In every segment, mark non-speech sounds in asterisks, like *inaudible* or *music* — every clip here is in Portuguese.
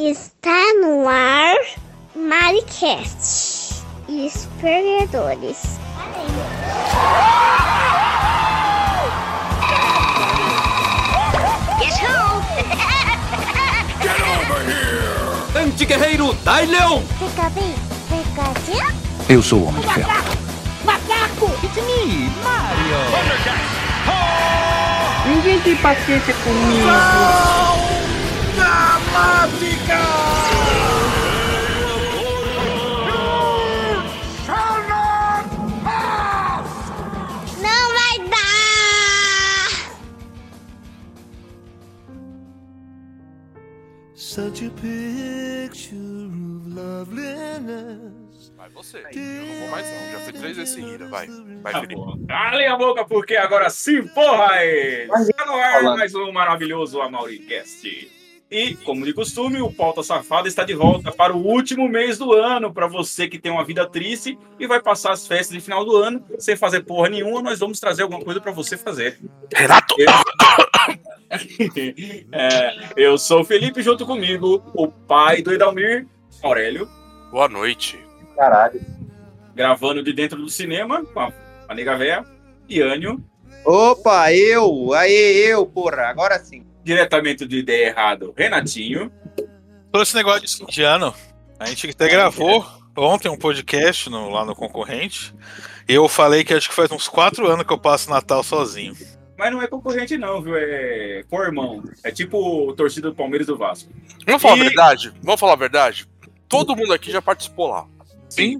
Está no ar Maricast. Os perdedores. Anti-guerreiro Dai Leão! Fica bem, fica Eu sou o Homem de Ferro. Ninguém tem paciência comigo. Não vai dar! Such a picture of loveliness. Vai você. Eu não vou mais não. Já fui três vezes seguida. Vai. Vai, Tá Felipe. Calem a boca, porque agora sim, porra! é. Está no ar mais um maravilhoso AmauriCast. E, como de costume, o Pauta Safada está de volta para o último mês do ano. Para você que tem uma vida triste e vai passar as festas de final do ano sem fazer porra nenhuma, nós vamos trazer alguma coisa para você fazer. Renato! *laughs* É, eu sou o Felipe, junto comigo, o pai do Edalmir, Aurélio, Boa noite. Caralho. gravando de dentro do cinema com a, a nega véia, Iânio, Opa, eu! Aí, eu, porra, agora sim. Diretamente do Ideia Errado, Renatinho. Todo esse negócio de fim de ano, a gente até gravou ontem um podcast no- lá no concorrente. E eu falei que acho que faz uns quatro anos que eu passo Natal sozinho. Mas não é concorrente, não, viu? É co-irmão. É tipo o torcida do Palmeiras e do Vasco. Vamos falar E- a verdade? Vamos falar a verdade? Todo mundo aqui já participou lá. Sim.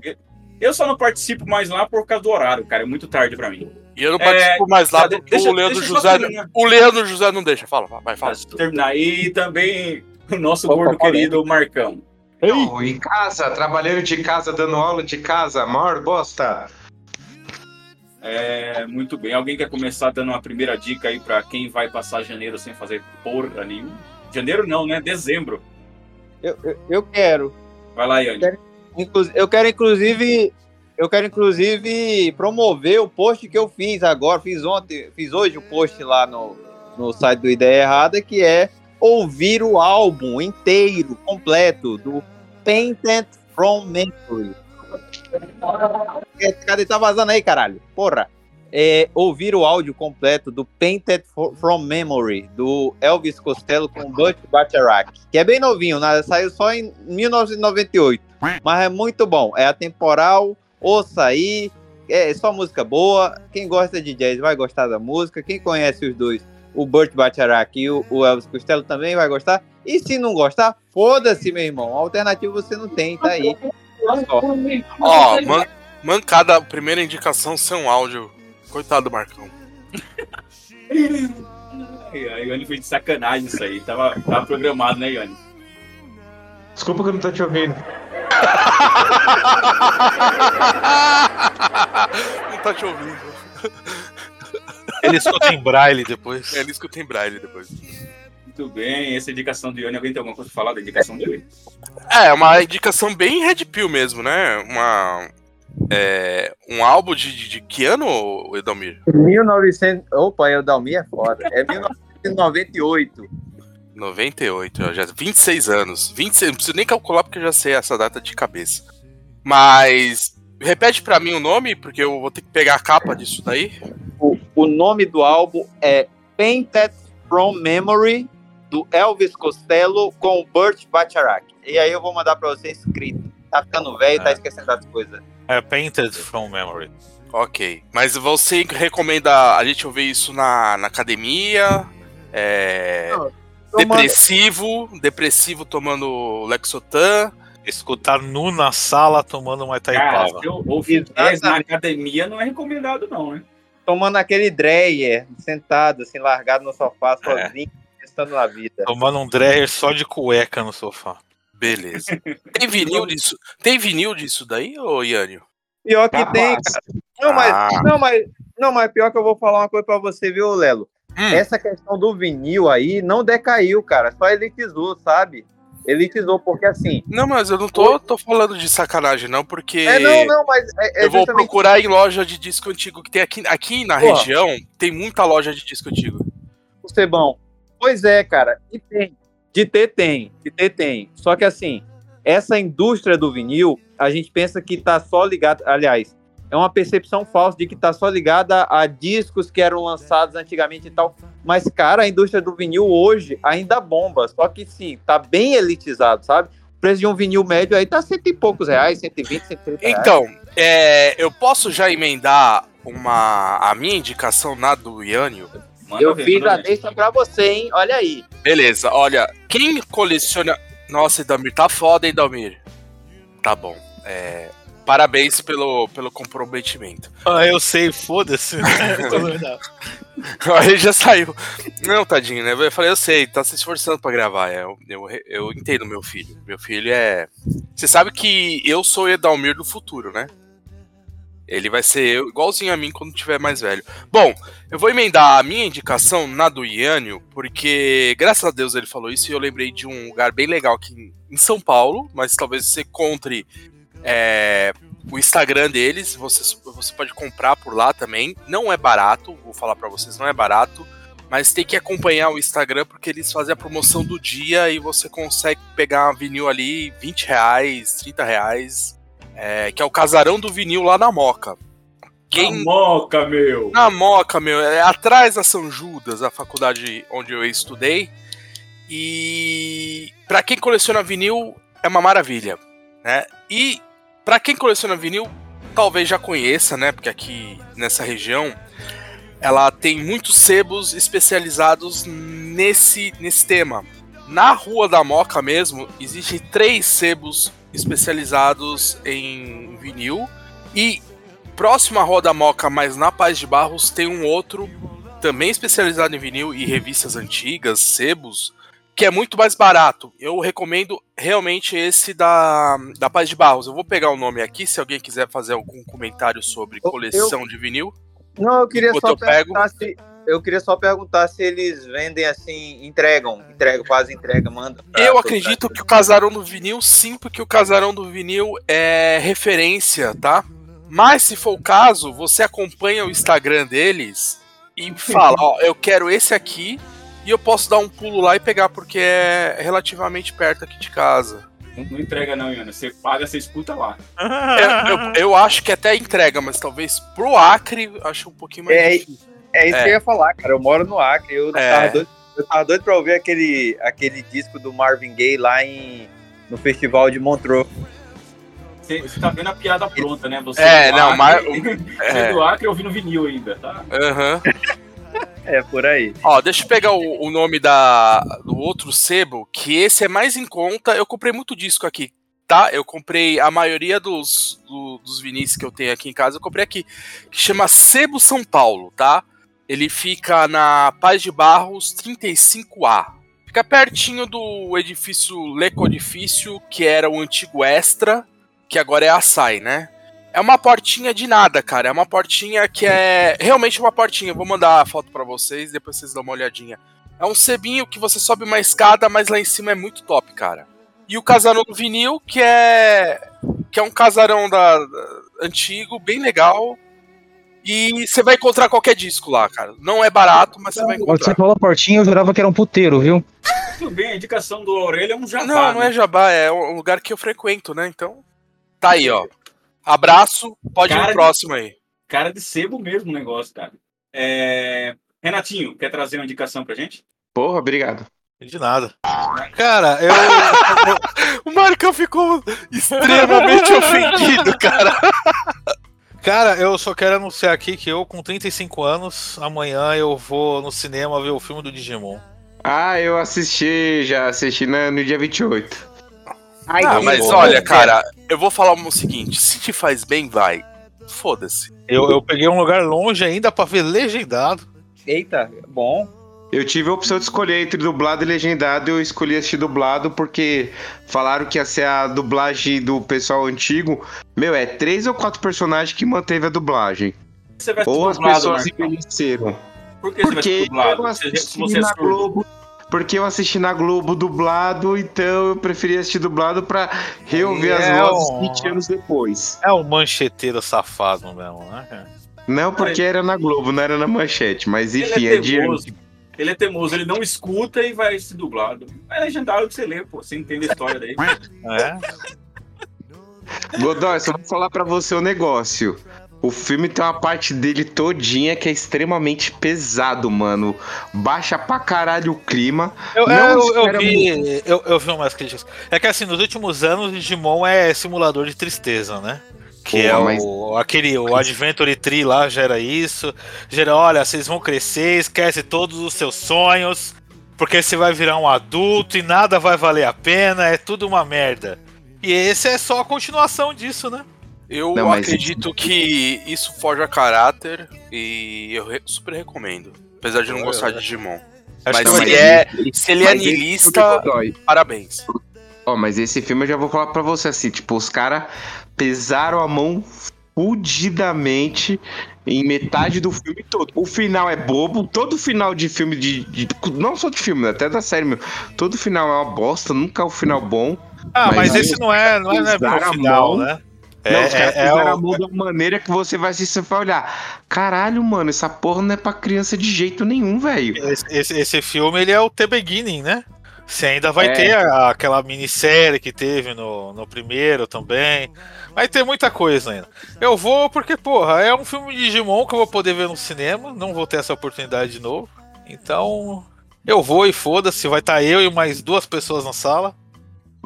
Eu só não participo mais lá por causa do horário, cara. É muito tarde pra mim. E eu não participo mais lá tá, porque deixa- o Leandro deixa eu José. O Leandro José não deixa. Fala, vai, fala. Pra terminar. E também o nosso Opa, gordo querido Marcão. Não, em casa, trabalhando de casa, dando aula de casa, maior bosta. É, muito bem. Alguém quer começar dando uma primeira dica aí pra quem vai passar janeiro sem fazer porra nenhuma? Janeiro não, né? Dezembro. Eu, eu, eu quero. Vai lá, Iane. Inclu- eu quero, inclusive. Eu quero, inclusive, promover o post que eu fiz agora. Fiz ontem, fiz hoje o post lá no, no site do Ideia Errada, que é ouvir o álbum inteiro, completo, do Painted from Memory. É, Cadê? Tá vazando aí, caralho? Porra. É, ouvir o áudio completo do Painted from Memory, do Elvis Costello com Butch Bacharach, que é bem novinho, né? saiu só em 1998, mas é muito bom. É atemporal, ouça aí, é só música boa. Quem gosta de jazz vai gostar da música. Quem conhece os dois, o Burt Bacharach e o, o Elvis Costello também vai gostar. E se não gostar, foda-se, meu irmão. Alternativa você não tem, tá aí. Ó, man, mancada, primeira indicação ser um áudio. Coitado do Marcão. Ai, A Iane fez de sacanagem isso aí. Tava, tava programado, né, Iane? Desculpa que eu não tô te ouvindo. Não tá te ouvindo. Ele escuta em braille depois. Ele escuta em braille depois. Muito bem. Essa indicação do Iane, alguém tem alguma coisa pra falar da indicação dele? É, uma indicação bem Red Pill mesmo, né? Uma. É, um álbum de, de, de que ano, Edomir? 1900. Opa, o Dalmi é foda. É 1998. 98, ó, já 26 anos. 26, não preciso nem calcular porque eu já sei essa data de cabeça. Mas repete pra mim o nome, porque eu vou ter que pegar a capa disso daí. O, o nome do álbum é Painted from Memory, do Elvis Costello com o Burt Bacharach. E aí eu vou mandar pra você escrito. Tá ficando velho, tá É. esquecendo das coisas. É Painted from Memory. Ok. Mas você recomenda a gente ouvir isso na, na academia? É, Tomando- depressivo, depressivo tomando Lexotan. Escutar nu na sala tomando uma Itaipava. eu ouvir jazz na Exatamente. academia não é recomendado, não, né? Tomando aquele Dreyer, sentado, assim, largado no sofá, É. sozinho, pensando na vida. Tomando um Dreher só de cueca no sofá. Beleza. Tem vinil disso? Tem vinil disso daí, ô Iânio? Pior que tem, Capaz. cara. Não, mas, Ah. não, mas, não, mas pior que eu vou falar uma coisa pra você, viu, Lelo? Hum. Essa questão do vinil aí não decaiu, cara. Só elitizou, sabe? Elitizou, porque assim. Não, mas eu não tô, tô falando de sacanagem, não, porque. É, não, não, mas é, é eu vou justamente procurar em loja de disco antigo que tem aqui, aqui na Porra. região, tem muita loja de disco antigo. o Sebão. Pois é, cara. E tem. De ter tem, de ter tem. Só que assim, essa indústria do vinil, a gente pensa que tá só ligada, aliás, é uma percepção falsa de que tá só ligada a discos que eram lançados antigamente e tal. Mas, cara, a indústria do vinil hoje ainda bomba. Só que sim, tá bem elitizado, sabe? O preço de um vinil médio aí tá cento e poucos reais, 120, 130 reais. Então, é, eu posso já emendar uma, a minha indicação na do Iânio? Manda eu ver, fiz a deixa pra você, hein? Olha aí. Beleza, olha, quem coleciona. Nossa, Idalmir, tá foda, hein, Idalmir? Tá bom. É, Parabéns pelo, pelo comprometimento. Ah, eu sei, foda-se. *laughs* Aí já saiu. Não, tadinho, né? Eu falei, eu sei, tá se esforçando pra gravar. é, Eu, eu, eu entendo meu filho. Meu filho é. Você sabe que eu sou o Edalmir do futuro, né? Ele vai ser eu, igualzinho a mim quando tiver mais velho. Bom, eu vou emendar a minha indicação na do Iânio, porque graças a Deus ele falou isso e eu lembrei de um lugar bem legal aqui em- em São Paulo, mas talvez você encontre é, o Instagram deles, você, você pode comprar por lá também. Não é barato, vou falar pra vocês, não é barato, mas tem que acompanhar o Instagram porque eles fazem a promoção do dia e você consegue pegar um vinil ali 20 reais, 30 reais, é, que é o casarão do vinil lá na Moca. Quem, A moca, meu. na Moca, meu, é atrás da São Judas, a faculdade onde eu estudei. E pra quem coleciona vinil é uma maravilha, né? E pra quem coleciona vinil, talvez já conheça, né? Porque aqui nessa região ela tem muitos sebos especializados nesse nesse tema. Na Rua da Moca mesmo, existem três sebos especializados em vinil e próximo à Rua da Moca, mas na Paz de Barros, tem um outro também especializado em vinil e revistas antigas, sebos, que é muito mais barato. Eu recomendo realmente esse da, da Paz de Barros. Eu vou pegar o nome aqui, se alguém quiser fazer algum comentário sobre Eu- coleção de vinil. Não, eu queria só eu pego. perguntar se. Eu queria só perguntar se eles vendem assim, entregam, entregam, quase entrega, manda. Eu todo acredito que o Casarão do Vinil, sim, porque o Casarão do Vinil é referência, tá? Mas se for o caso, você acompanha o Instagram deles e fala, ó, eu quero esse aqui e eu posso dar um pulo lá e pegar porque é relativamente perto aqui de casa. Não, não entrega não, Iana. Você paga, você escuta lá. Eu, eu- eu acho que até entrega, mas talvez pro Acre acho um pouquinho mais É, difícil. É isso É. que eu ia falar, cara. Eu moro no Acre. Eu, É. tava, doido, eu tava doido pra ouvir aquele, aquele disco do Marvin Gaye lá em, no festival de Montreux. Você, você tá vendo a piada pronta, né? Você É, do não, Acre- mas- *laughs* Você é. do Acre ouvindo vinil ainda, tá? Aham. É, por aí. Ó, deixa eu pegar o, o nome da, do outro sebo, que esse é mais em conta. Eu comprei muito disco aqui, tá? Eu comprei a maioria dos, do- dos vinis que eu tenho aqui em casa, eu comprei aqui, que chama Sebo São Paulo, tá? Ele fica na Paz de Barros 35A. Fica pertinho do edifício Lecodifício, que era o antigo Extra, que agora é a SAI, né? É uma portinha de nada, cara. É uma portinha que é realmente uma portinha. Eu vou mandar a foto pra vocês, depois vocês dão uma olhadinha. É um sebinho que você sobe uma escada, mas lá em cima é muito top, cara. E o casarão do vinil, que é que é um casarão da, da- antigo, bem legal. E você vai encontrar qualquer disco lá, cara. Não é barato, mas você vai Quando você encontrar. falou portinha, eu jurava que era um puteiro, viu? Tudo bem, a indicação do Aurélio é um jabá. Não, não né? é jabá, é um lugar que eu frequento, né? Então, tá aí, ó. Abraço, pode ir Cara no de- próximo aí. Cara de sebo mesmo o negócio, cara. É... Renatinho, quer trazer uma indicação pra gente? Porra, obrigado. De nada. Cara, eu. *laughs* O Marcão ficou extremamente ofendido, cara. Cara, eu só quero anunciar aqui que eu, com 35 anos, amanhã eu vou no cinema ver o filme do Digimon. Ah, eu assisti, já assisti na- no dia 28. Ai, Ah, mas bom. olha, cara, eu vou falar o seguinte: se te faz bem, vai. Foda-se. Eu, eu peguei um lugar longe ainda pra ver legendado. Eita, bom. Eu tive a opção de escolher entre dublado e legendado, eu escolhi assistir dublado porque falaram que ia ser a dublagem do pessoal antigo. Meu, é três ou quatro personagens que manteve a dublagem. Você vai Ou as dublado, pessoas Marcão. envelheceram. Por que você vai Porque ser dublado? eu assisti você é na. Globo. Porque eu assisti na Globo dublado, então eu preferi assistir dublado pra reouvir as É, vozes ó. 20 anos depois. É um mancheteiro safado mesmo, né? Não porque era na Globo, não era na manchete, mas Ele enfim, é teimoso. Ele é teimoso, ele não escuta e vai se dublado. É legendário que você lê, pô. Você entende a história daí. É. Godoy, só vou falar pra você o negócio. O filme tem uma parte dele todinha que é extremamente pesado, mano. Baixa pra caralho o clima. Eu, eu, eu vi, eu, eu vi umas críticas. É que assim, nos últimos anos, o Digimon é simulador de tristeza, né? Que Pô, é mas- o, aquele, o Adventure Tree lá gera isso. Gera, olha, vocês vão crescer, esquece todos os seus sonhos, porque você vai virar um adulto e nada vai valer a pena, é tudo uma merda. E esse é só a continuação disso, né? Eu Não, mas- acredito que isso forja caráter e eu re- super recomendo. Apesar de não gostar de Digimon. Acho Mas se ele é, se ele é niilista, Godoy, parabéns. Ó, mas esse filme eu já vou falar pra você assim, tipo, os caras pesaram a mão fudidamente em metade do filme todo. O final é bobo, todo final de filme de, de- não só de filme, até da série meu. Todo final é uma bosta, nunca é o final bom. Ah, mas, mas esse não é, não é, é a final, mão. né? Não, os caras pesaram o- a mão de uma maneira que você vai assistir e vai olhar. Caralho, mano, essa porra não é pra criança de jeito nenhum, velho. Esse, esse, esse filme ele é o The Beginning, né? Você ainda vai É. ter a- aquela minissérie que teve no, no primeiro também. Vai ter muita coisa ainda. Eu vou porque, porra, é um filme de Digimon que eu vou poder ver no cinema. Não vou ter essa oportunidade de novo. Então, eu vou e foda-se. Vai estar eu e mais duas pessoas na sala.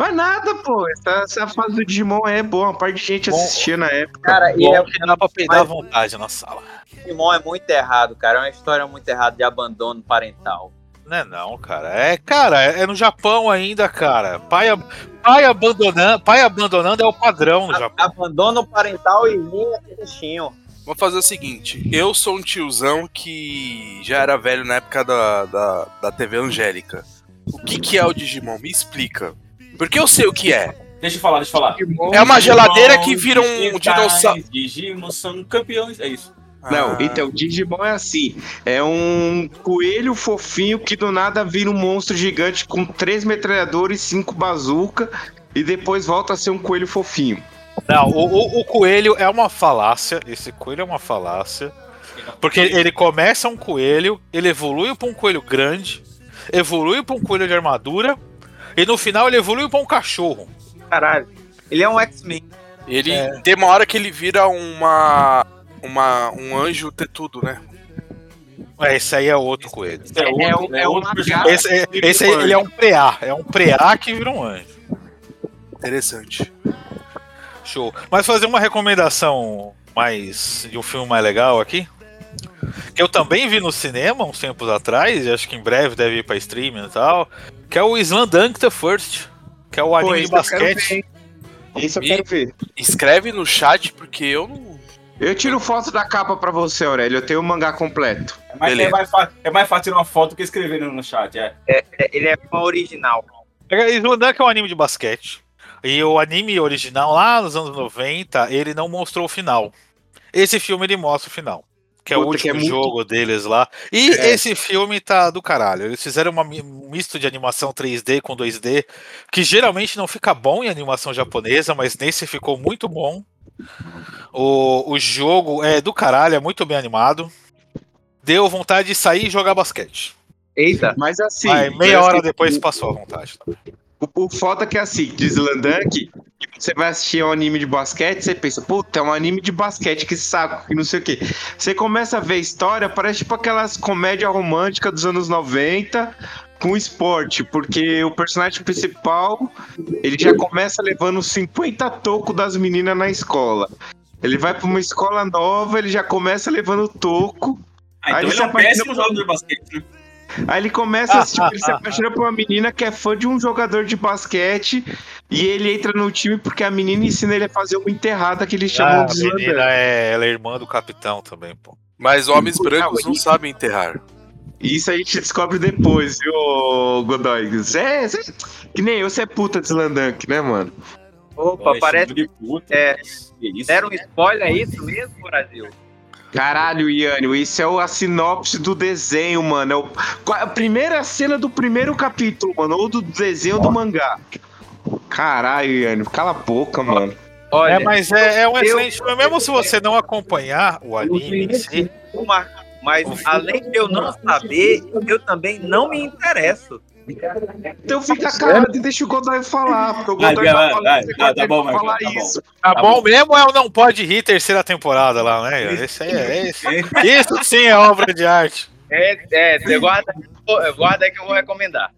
Mas nada, pô. Essa, essa fase do Digimon é boa. Uma parte de gente Bom. assistia na época. Cara, e é o que dá pra peidar à vontade na sala. Digimon é muito errado, cara. É uma história muito errada de abandono parental. Não é não, cara. É, cara, é no Japão ainda, cara. Pai, ab- pai abandonando, pai abandonando é o padrão no Japão. Abandono parental e linha bichinho. Vamos fazer o seguinte: eu sou um tiozão que já era velho na época da, da, da TV Angélica. O que, que é o Digimon? Me explica. Porque eu sei o que é. Deixa eu falar, deixa eu falar. É uma geladeira que vira um dinossauro. Digimon são campeões, é isso. Não, Ah, então, Digimon é assim. É um coelho fofinho que do nada vira um monstro gigante com três metralhadores, cinco bazuca e depois volta a ser um coelho fofinho. Não, o, o- o coelho é uma falácia. Esse coelho é uma falácia. Porque ele começa um coelho, ele evolui pra um coelho grande, evolui pra um coelho de armadura, e no final ele evolui pra um cachorro. Caralho. Ele é um X-Men. Ele É. tem uma hora que ele vira uma. uma um anjo ter tudo, né? É, esse aí é outro coelho. É, É outro, um- é é um outro lagarto. personagem. Esse, é- esse aí, ele é um preá. É um preá que vira um anjo. Interessante. Show. Mas fazer uma recomendação mais de um filme mais legal aqui. Que eu também vi no cinema uns tempos atrás, e acho que em breve deve ir pra streaming e tal. Que é o Slandunk the First. Que é o anime de eu quero basquete. Isso eu quero ver. Escreve no chat porque eu não. Eu tiro foto da capa pra você, Aurélio. Eu tenho o mangá completo. É mais, é, mais fácil, é mais fácil tirar uma foto que escrever no, no chat. É. É, ele é uma original. Slandunk é um anime de basquete. E o anime original, lá nos anos 90, ele não mostrou o final. Esse filme ele mostra o final. Que é o Puta, que último é muito- jogo deles lá. E É. esse filme tá do caralho. Eles fizeram uma um misto de animação 3D com 2D, que geralmente não fica bom em animação japonesa, mas nesse ficou muito bom. O, o jogo é do caralho, é muito bem animado. Deu vontade de sair e jogar basquete. Eita. Mas assim. Mas meia hora depois passou a vontade. O, o foda é que assim, de Slandunk, você vai assistir um anime de basquete, você pensa, puta, é um anime de basquete, que saco, que não sei o quê. Você começa a ver a história, parece tipo aquelas comédias românticas dos anos 90 com esporte, porque o personagem principal, ele já começa levando 50 tocos das meninas na escola. Ele vai pra uma escola nova, ele já começa levando toco. Ah, Aí então ele é um péssimo jogador de basquete. né? Aí ele começa, a, tipo, ele se *laughs* apaixona por uma menina que é fã de um jogador de basquete e ele entra no time porque a menina ensina ele a fazer uma enterrada que eles chamam Ah, a de menina é, ela é irmã do capitão também, pô. Mas homens brancos não sabem enterrar. Isso a gente descobre depois, viu, Godoy? Zé, que nem eu, você é puta de Slandunk, né, mano? Opa, Pô, é parece. de puta. É, deram um spoiler, é isso mesmo, Brasil? Caralho, Iânio, isso é o- a sinopse do desenho, mano. É o- a primeira cena do primeiro capítulo, mano, ou do desenho do mangá. Caralho, Iânio, cala a boca, mano. Olha, É, mas é, é um excelente filme. Mesmo se você não acompanhar o anime em si, Mas além de eu não saber, eu também não me interesso. Então fica calado e deixa o Godoy falar. Porque o Godoy vai, vai, vai, vai, tá vai bom, Marcão, falar tá bom. isso. Tá, Tá bom, bom. mesmo é o não pode rir terceira temporada lá, né? Esse aí é esse. Isso sim é obra de arte. É, é, você guarda, guarda aí que eu vou recomendar.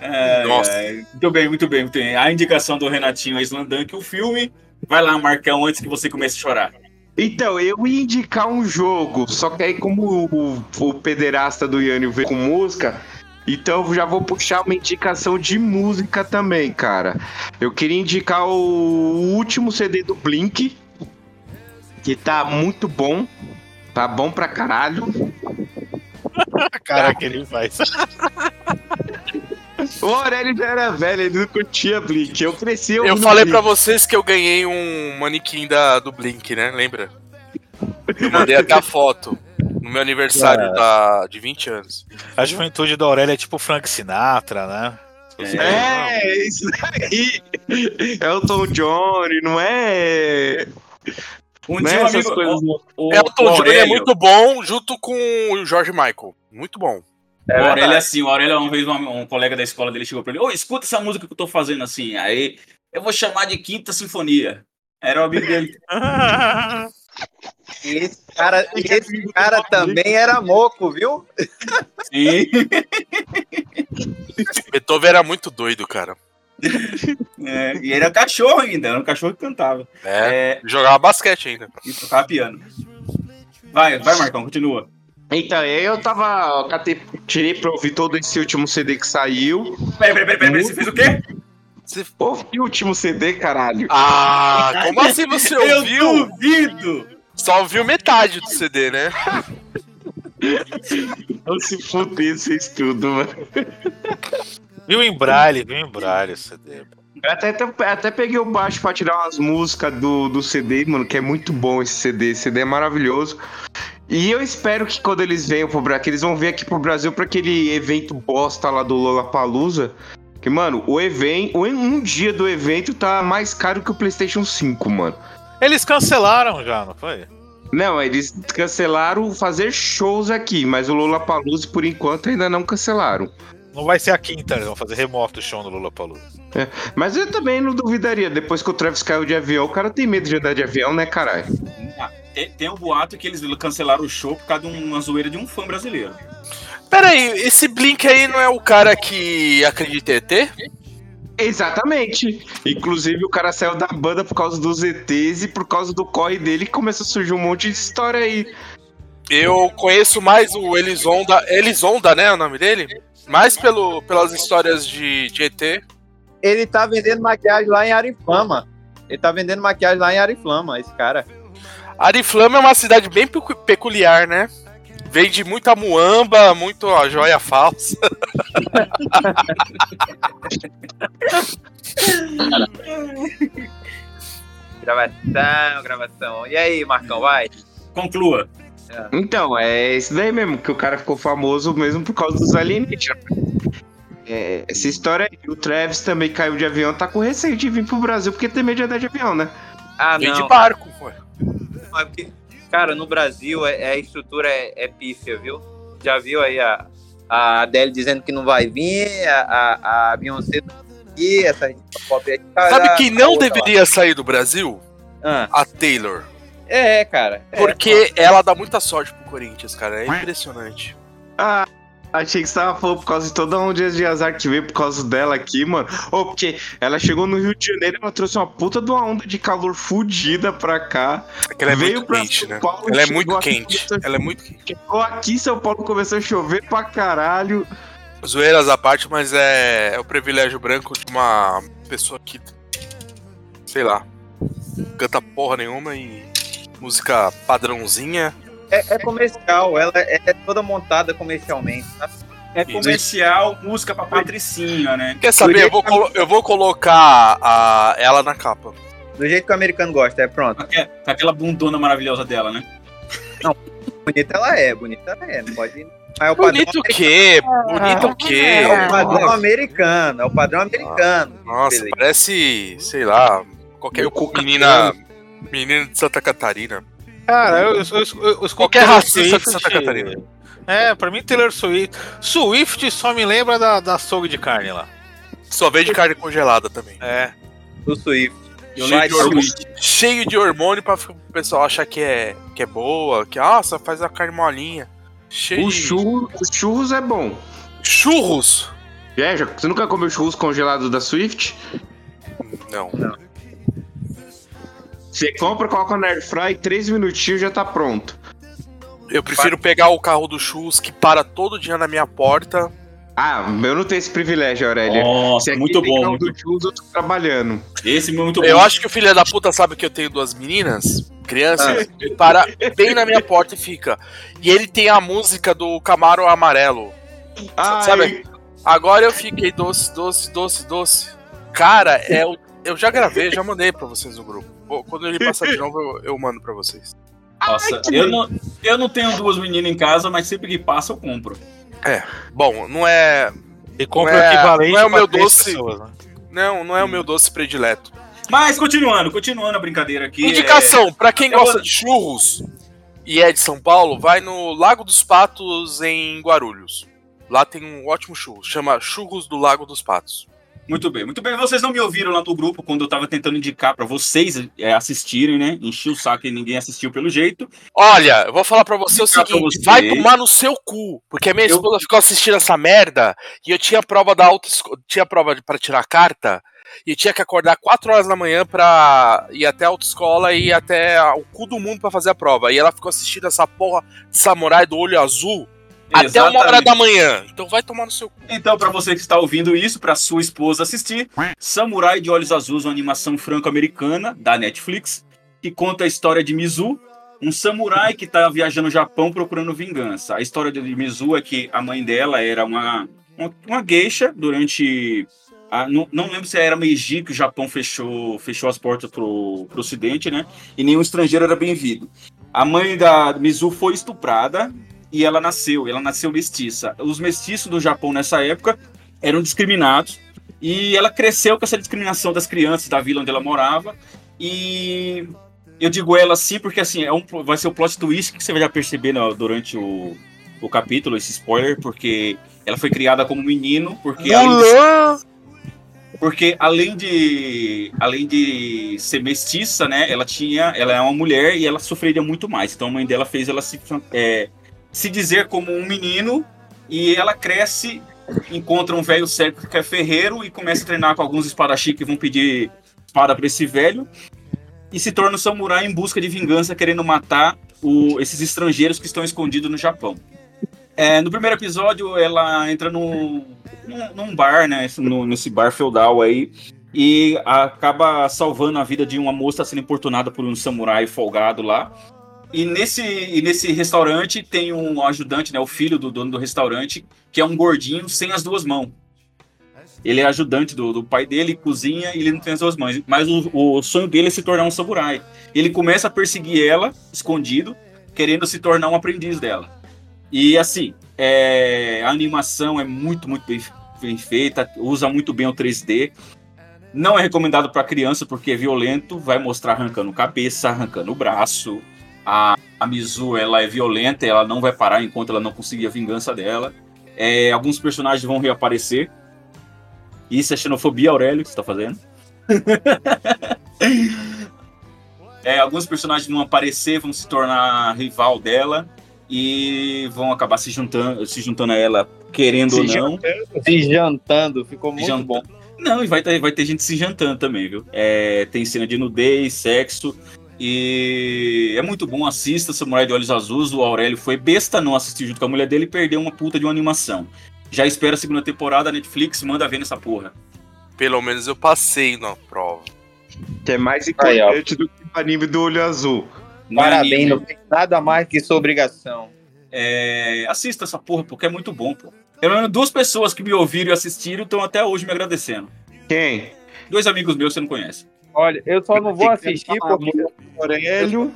É, Nossa. é, muito bem, muito bem, muito bem. A indicação do Renatinho Islandank, o filme. Vai lá, Marcão, antes que você comece a chorar. Então, eu ia indicar um jogo, só que aí como o, o pederasta do Yannio veio com música, então eu já vou puxar uma indicação de música também, cara. Eu queria indicar o último CD do Blink, que tá muito bom, tá bom pra caralho. Cara que ele faz. *laughs* O Aurélio já era velho, ele não curtia Blink, eu cresci Eu falei Blink. pra vocês que eu ganhei um manequim da, do Blink, né? Lembra? Eu mandei até a foto no meu aniversário da, de 20 anos. A juventude da Aurélia é tipo Frank Sinatra, né? É, isso daí. Elton John, não é... Um Não é dia um essas amigo. coisas, O, o, Elton o John é Aurélio, muito bom, junto com o George Michael. Muito bom. o É Aurélio é verdade. assim, o Aurélio, uma vez um, um colega da escola dele chegou pra ele, ô, escuta essa música que eu tô fazendo assim. Aí, eu vou chamar de Quinta Sinfonia. Era o amigo dele. *laughs* E esse cara, esse cara também era moco, viu? Sim. *laughs* Beethoven era muito doido, cara. É, e era cachorro ainda, era um cachorro que cantava. É, É, jogava basquete ainda. e tocava piano. Vai, vai, Marcão, continua. Então, eu tava. eu catei- tirei pra ouvir todo esse último CD que saiu. Peraí, peraí, peraí, peraí, você fez o quê? Ouvi o último CD, caralho. Ah, como assim você Eu ouviu? duvido! Só ouviu metade do CD, né? Eu se fuder vocês tudo, mano. Viu em braille, viu em braille o CD. pô. Eu até, até, até peguei o baixo pra tirar umas músicas do, do CD, mano, que é muito bom esse CD. Esse CD é maravilhoso. E eu espero que quando eles venham pro Brasil, que eles vão vir aqui pro Brasil pra aquele evento bosta lá do Lollapalooza. Que, mano, o evento, um dia do evento tá mais caro que o PlayStation 5, mano. Eles cancelaram já, não foi? Não, eles cancelaram fazer shows aqui, mas o Lollapalooza, por enquanto, ainda não cancelaram. Não vai ser a quinta, eles vão fazer remoto o show no Lula Palusa. Mas eu também não duvidaria. Depois que o Travis caiu de avião, o cara tem medo de andar de avião, né, caralho? Ah, Tem, tem um boato que eles cancelaram o show por causa de uma zoeira de um fã brasileiro. Pera aí, esse Blink aí não é o cara que acredita em ET? Exatamente. Inclusive, o cara saiu da banda por causa dos ETs e por causa do corre dele começou a surgir um monte de história aí. Eu conheço mais o Elisonda, Elisonda, né, o nome dele? Mais pelo, pelas histórias de, de ET. Ele tá vendendo maquiagem lá em Ariflama. Ele tá vendendo maquiagem lá em Ariflama, esse cara. Ariflama é uma cidade bem pecu- peculiar, né? Vende muita muamba, muito ó, joia falsa. *laughs* Gravação, gravação. E aí, Marcão, vai? Conclua. Então, é isso daí mesmo, que o cara ficou famoso mesmo por causa dos alienígenas. É, essa história aí, o Travis também caiu de avião, tá com receio de vir pro Brasil porque tem medo de andar de avião, né? Ah, Vem de não. barco, ué. É porque, Cara, no Brasil é, é- a estrutura é, é pífia, viu? Já viu aí a, a Adele dizendo que não vai vir, a, a, a Beyoncé e essa pop aí. Sabe quem a não outra lá. deveria sair do Brasil? Ah, A Taylor. é, cara. é. Porque ela dá muita sorte pro Corinthians, cara. É impressionante. Ah, achei que você tava falando por causa de toda onda de azar que veio por causa dela aqui, mano. Ô, porque ela chegou no Rio de Janeiro, ela trouxe uma puta de uma onda de calor fudida pra cá. É que ela é Veio muito quente, São né? Paulo, Ela é muito quente. começou- Ela é muito quente. Chegou aqui em São Paulo, começou a chover pra caralho. Zoeiras à parte, mas é, é o privilégio branco de uma pessoa que, sei lá, canta porra nenhuma e música padrãozinha. É, é comercial, ela é toda montada comercialmente. tá? É comercial, música pra Patricinha, né? Quer saber? Eu vou, colo- eu vou colocar a, ela na capa. Do jeito que o americano gosta, é pronto. Com com aquela bundona maravilhosa dela, né? Bonita ela é, bonita ela é. Não pode. Mas é o padrão, Bonito o quê? Bonito o quê? é o padrão americano. É o padrão americano. Nossa, Beleza. parece, sei lá, qualquer menina, menina de Santa Catarina. Cara, eu, eu, eu, eu escuto Qualquer Taylor racista de Santa Catarina. É, pra mim Taylor Swift. Swift só me lembra da, da açougue de carne lá. Só vende carne congelada também. É. Do Swift. Lembro de Swift. Swift. Cheio de hormônio pra o pessoal achar que é, que é boa, que nossa, faz a carne molinha. Cheio O de churros, o churros é bom. churros. É, já, você nunca comeu churros congelado da Swift? Não. Você compra, coloca na air fry, três minutinhos já tá pronto. Eu prefiro pegar o carro do churros que para todo dia na minha porta. Ah, eu não tenho esse privilégio, Aurélia. Nossa, aqui muito tem bom. carro muito- do churros, eu tô trabalhando. Esse é muito bom. Eu acho que o filho da puta sabe que eu tenho duas meninas, crianças, e para bem na minha porta e fica. E ele tem a música do Camaro Amarelo. Ai, Sabe? Agora eu fiquei doce, doce, doce, doce. Cara, é o. Eu já gravei, já mandei pra vocês no grupo. Quando ele passar de novo, eu, eu mando pra vocês. Nossa, eu não, eu não tenho duas meninas em casa, mas sempre que passa eu compro. Bom, não é. E compra Não é- o equivalente não é o meu doce. pessoas, né? Não, não é o meu doce predileto. Mas continuando, continuando a brincadeira aqui. Indicação, pra quem eu gosta vou- de churros e é de São Paulo, vai no Lago dos Patos em Guarulhos. Lá tem um ótimo churro, chama Churros do Lago dos Patos. Muito bem, muito bem. Vocês não me ouviram lá no grupo quando eu tava tentando indicar pra vocês é, assistirem, né? Enchi o saco e ninguém assistiu pelo jeito. Olha, eu vou falar pra você o seguinte, vocês. vai tomar no seu cu, porque a minha Eu- esposa ficou assistindo essa merda e eu tinha prova da autoescola, tinha prova pra tirar carta e tinha que acordar 4 horas da manhã pra ir até a autoescola e ir até o cu do mundo pra fazer a prova. E ela ficou assistindo essa porra de samurai do olho azul até uma hora Exatamente. da manhã. Então vai tomar no seu cu. Então, pra você que está ouvindo isso, pra sua esposa assistir, Samurai de Olhos Azuis, uma animação franco-americana da Netflix, que conta a história de Mizu, um samurai que tá viajando no Japão procurando vingança. A história de Mizu é que a mãe dela era uma, uma, uma geisha durante. a- não, não lembro se era Meiji que o Japão fechou, fechou as portas pro, pro ocidente, né? E nenhum estrangeiro era bem-vindo. A mãe da Mizu foi estuprada e ela nasceu, ela nasceu mestiça. Os mestiços do Japão nessa época eram discriminados e ela cresceu com essa discriminação das crianças da vila onde ela morava e eu digo ela assim porque assim é um, vai ser o plot twist que você vai já perceber no- durante o, o capítulo, esse spoiler, porque ela foi criada como menino, porque além de, porque além de além de ser mestiça, né, ela tinha, ela é uma mulher e ela sofreria muito mais. Então a mãe dela fez ela se é, se dizer como um menino e ela cresce, encontra um velho cego que é ferreiro e começa a treinar com alguns espadachim que vão pedir espada para esse velho e se torna um samurai em busca de vingança, querendo matar o- esses estrangeiros que estão escondidos no Japão. É, no primeiro episódio, ela entra num, num, num bar, né? no- nesse bar feudal aí, e acaba salvando a vida de uma moça sendo importunada por um samurai folgado lá. E nesse, e nesse restaurante tem um ajudante, né? O filho do dono do restaurante, que é um gordinho sem as duas mãos. Ele é ajudante do, do pai dele, cozinha e ele não tem as duas mãos. Mas o, o sonho dele é se tornar um samurai. Ele começa a perseguir ela, escondido, querendo se tornar um aprendiz dela. E assim, é, a animação é muito, muito bem, bem feita, usa muito bem o 3D. Não é recomendado para criança porque é violento, vai mostrar arrancando cabeça, arrancando braço. A, a Mizu ela é violenta, ela não vai parar enquanto ela não conseguir a vingança dela. É, alguns personagens vão reaparecer. Isso é xenofobia, Aurélio, que você tá fazendo. *laughs* É, alguns personagens vão aparecer, vão se tornar rival dela e vão acabar se juntando, se juntando a ela, querendo ou Se não. Se jantando, ficou muito Jantando. bom. Não, e vai ter, vai ter gente se jantando também, viu? É, tem cena de nudez, sexo. E é muito bom, assista Samurai de Olhos Azuis. O Aurélio foi besta não assistir junto com a mulher dele e perdeu uma puta de uma animação. Já espera a segunda temporada, a Netflix manda ver nessa porra. Pelo menos eu passei na prova. Que é mais importante do que o anime do olho azul. Não é Parabéns, anime. não tem nada mais que sua obrigação. É, assista essa porra, porque é muito bom, pô. Pelo menos duas pessoas que me ouviram e assistiram estão até hoje me agradecendo. Quem? Dois amigos meus que você não conhece. Olha, eu só não vou assistir porque Aurélio.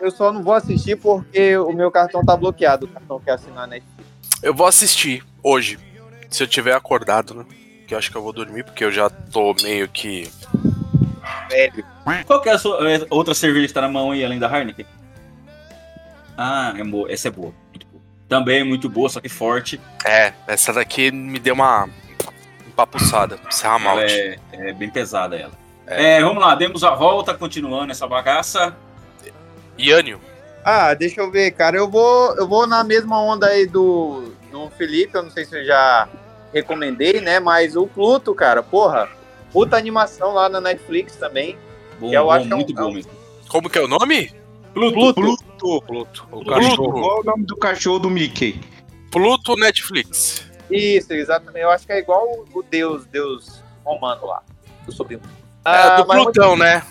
eu só não vou assistir porque o meu cartão tá bloqueado, o cartão que assinar na Netflix. Eu vou assistir hoje, se eu tiver acordado, né? Que eu acho que eu vou dormir, porque eu já tô meio que. Velho. Qual que é a sua é, outra cerveja que tá na mão aí, além da Heineken? Ah, é boa. Essa é boa. Também é muito boa, só que forte. É, essa daqui me deu uma empapuçada. Serra malte. é, é bem pesada ela. É, vamos lá, demos a volta, continuando essa bagaça. Yânio. Ah, deixa eu ver, cara. Eu vou, eu vou na mesma onda aí do, do Felipe. Eu não sei se eu já recomendei, né? Mas o Pluto, cara, porra, puta animação lá na Netflix também. Bom, Eu bom, acho que é um- muito é bom um- mesmo. Como que é o nome? Pluto. Pluto. Pluto, o Pluto. cachorro. Qual é o nome do cachorro do Mickey? Pluto Netflix. Isso, exatamente. Eu acho que é igual o, o Deus, Deus romano lá, do sobrinho. É, do mas- Plutão, né?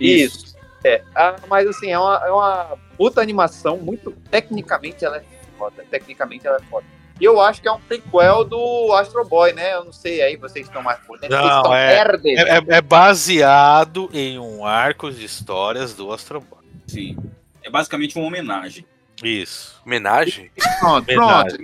Isso. É. Ah, mas assim, é uma, é uma puta animação, muito. Tecnicamente ela é foda. Tecnicamente ela é foda. E eu acho que é um prequel do Astro Boy, né? Eu não sei aí, vocês estão mais por dentro. Não, é-. É, é- é baseado em um arco de histórias do Astro Boy. Sim. É basicamente uma homenagem. Isso. Homenagem? Pronto, pronto.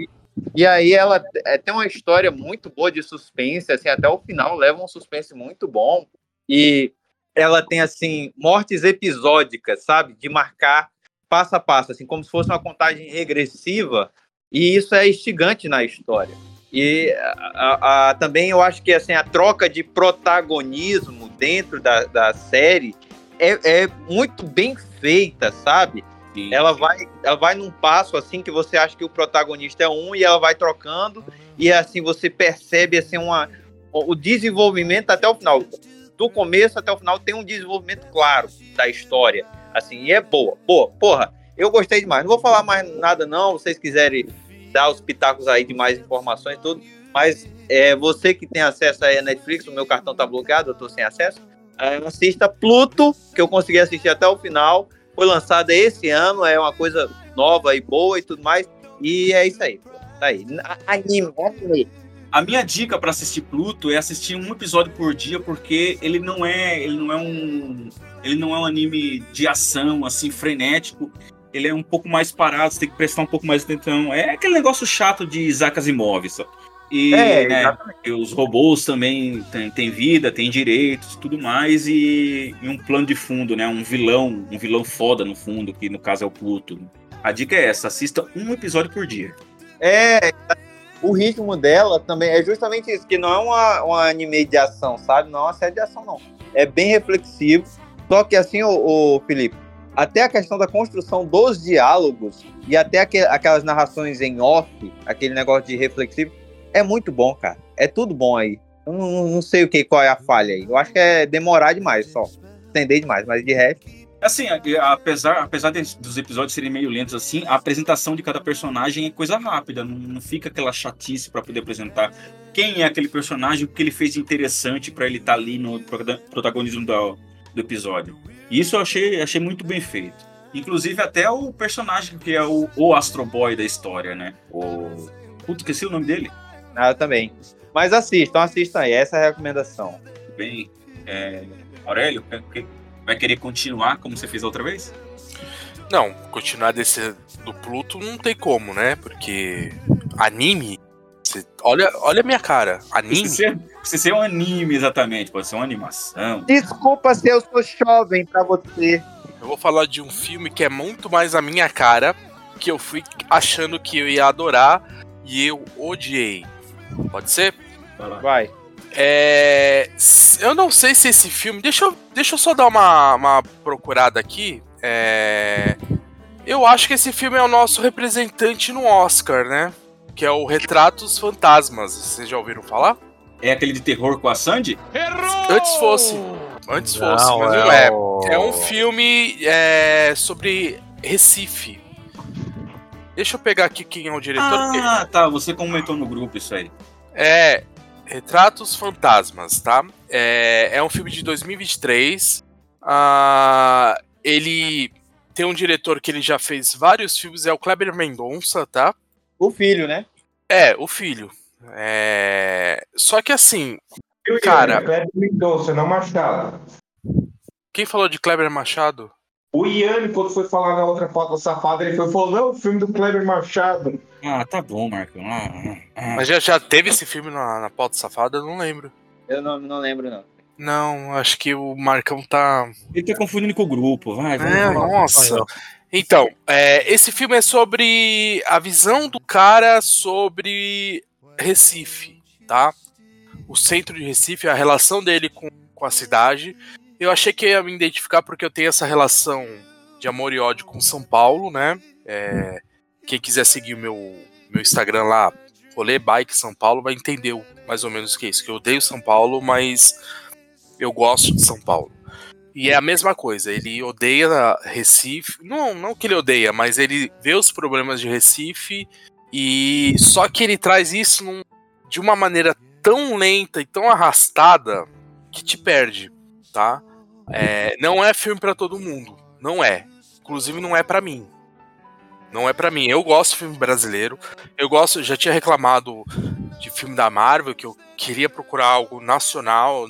E aí ela é, tem uma história muito boa de suspense, assim, até o final leva um suspense muito bom. E ela tem, assim, mortes episódicas, sabe? De marcar passo a passo, assim, como se fosse uma contagem regressiva. E isso é instigante na história. E a- a- também eu acho que assim, a troca de protagonismo dentro da, da série é, é muito bem feita, sabe? Sim. ela vai, ela vai num passo assim que você acha que o protagonista é um e ela vai trocando e assim você percebe assim uma o desenvolvimento até o final, do começo até o final tem um desenvolvimento claro da história, assim, e é boa, boa, porra. Eu gostei demais. Não vou falar mais nada não, vocês quiserem dar os pitacos aí de mais informações e tudo, mas é você que tem acesso aí à Netflix, o meu cartão tá bloqueado, eu tô sem acesso. é, assista Pluto, que eu consegui assistir até o final foi lançada esse ano, é uma coisa nova e boa e tudo mais. E é isso aí. Tá aí. Anime, anime. A minha dica pra assistir Pluto é assistir um episódio por dia, porque ele não é, ele não é um, ele não é um anime de ação assim frenético. Ele é um pouco mais parado, você tem que prestar um pouco mais atenção. É aquele negócio chato de Isaac Asimov, só. E É, né, e os robôs também têm, têm vida, têm direitos, tudo mais, e, e um plano de fundo, né? Um vilão, um vilão foda no fundo, que no caso é o Pluto. A dica é essa: assista um episódio por dia. É, o ritmo dela também é justamente isso, que não é uma, uma anime de ação, sabe? Não é uma série de ação, não. É bem reflexivo. Só que assim, o, Felipe, até a questão da construção dos diálogos e até aque- aquelas narrações em off, aquele negócio de reflexivo, é muito bom, cara. É tudo bom aí. Eu não, não sei o que, qual é a falha aí. Eu acho que é demorar demais só. Estender demais, mas de resto. Assim, apesar, apesar dos episódios serem meio lentos assim, a apresentação de cada personagem é coisa rápida, não, não fica aquela chatice pra poder apresentar quem é aquele personagem, o que ele fez de interessante pra ele estar ali no prota- protagonismo do, do episódio. E isso eu achei, achei muito bem feito. Inclusive até o personagem que é o, o Astro Boy da história, né? O. Puta, esqueci o nome dele. Ah, eu também. Mas assistam, assistam aí. Essa é a recomendação. Bem. é, Aurélio, quer- vai querer continuar como você fez a outra vez? Não, continuar desse do Pluto não tem como, né? Porque anime. você- olha, olha a minha cara. Anime. Precisa ser, precisa ser um anime, exatamente. Pode ser uma animação. Desculpa se eu sou jovem pra você. Eu vou falar de um filme que é muito mais a minha cara, que eu fui achando que eu ia adorar e eu odiei. Pode ser? Vai lá. Vai. É, eu não sei se esse filme. Deixa eu, deixa eu só dar uma, uma procurada aqui. É, eu acho que esse filme é o nosso representante no Oscar, né? Que é o Retratos Fantasmas. Vocês já ouviram falar? É aquele de terror com a Sandy? Antes fosse. Antes fosse, mas não é. É um filme é, sobre Recife. Deixa eu pegar aqui quem é o diretor. Ah, tá. Você comentou no grupo isso aí. É. Retratos Fantasmas, tá? É, é um filme de 2023. Ah, ele tem um diretor que ele já fez vários filmes, é o Kleber Mendonça, tá? O filho, né? É, o filho. É... Só que assim, Cara. Kleber Mendonça, não Machado. quem falou de Kleber Machado? O Ian, quando foi falar na outra foto safada, ele foi, falou: não, o filme do Kleber Machado. Ah, tá bom, Marco. Ah, ah, ah. Mas já, já teve esse filme na, na pauta safada? Eu não lembro. Eu não, não lembro, não. Não, acho que o Marcão tá. Ele tá confundindo com o grupo. Vai, vai. É, vai. nossa. Então, é, esse filme é sobre a visão do cara sobre Recife, tá? O centro de Recife, a relação dele com, com a cidade. Eu achei que ia me identificar porque eu tenho essa relação de amor e ódio com São Paulo, né? É, quem quiser seguir o meu, meu Instagram lá, Rolê Bike São Paulo, vai entender mais ou menos o que é isso. Que eu odeio São Paulo, mas eu gosto de São Paulo. E é a mesma coisa, ele odeia Recife. Não, não que ele odeia, mas ele vê os problemas de Recife e só que ele traz isso num- de uma maneira tão lenta e tão arrastada que te perde, tá? É, não é filme pra todo mundo, não é. Inclusive não é pra mim. Não é pra mim. Eu gosto de filme brasileiro. Eu gosto, já tinha reclamado de filme da Marvel que eu queria procurar algo nacional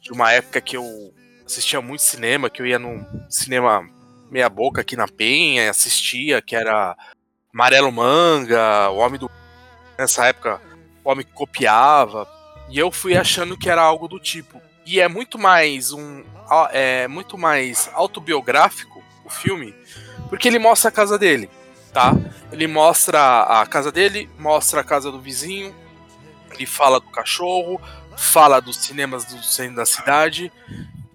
de uma época que eu assistia muito cinema, que eu ia num cinema meia boca aqui na Penha, assistia, que era Amarelo Manga, O Homem do nessa época, o homem que copiava, e eu fui achando que era algo do tipo. E é muito mais um é muito mais autobiográfico o filme, porque ele mostra a casa dele, tá? Ele mostra a casa dele, mostra a casa do vizinho, ele fala do cachorro, fala dos cinemas do centro da cidade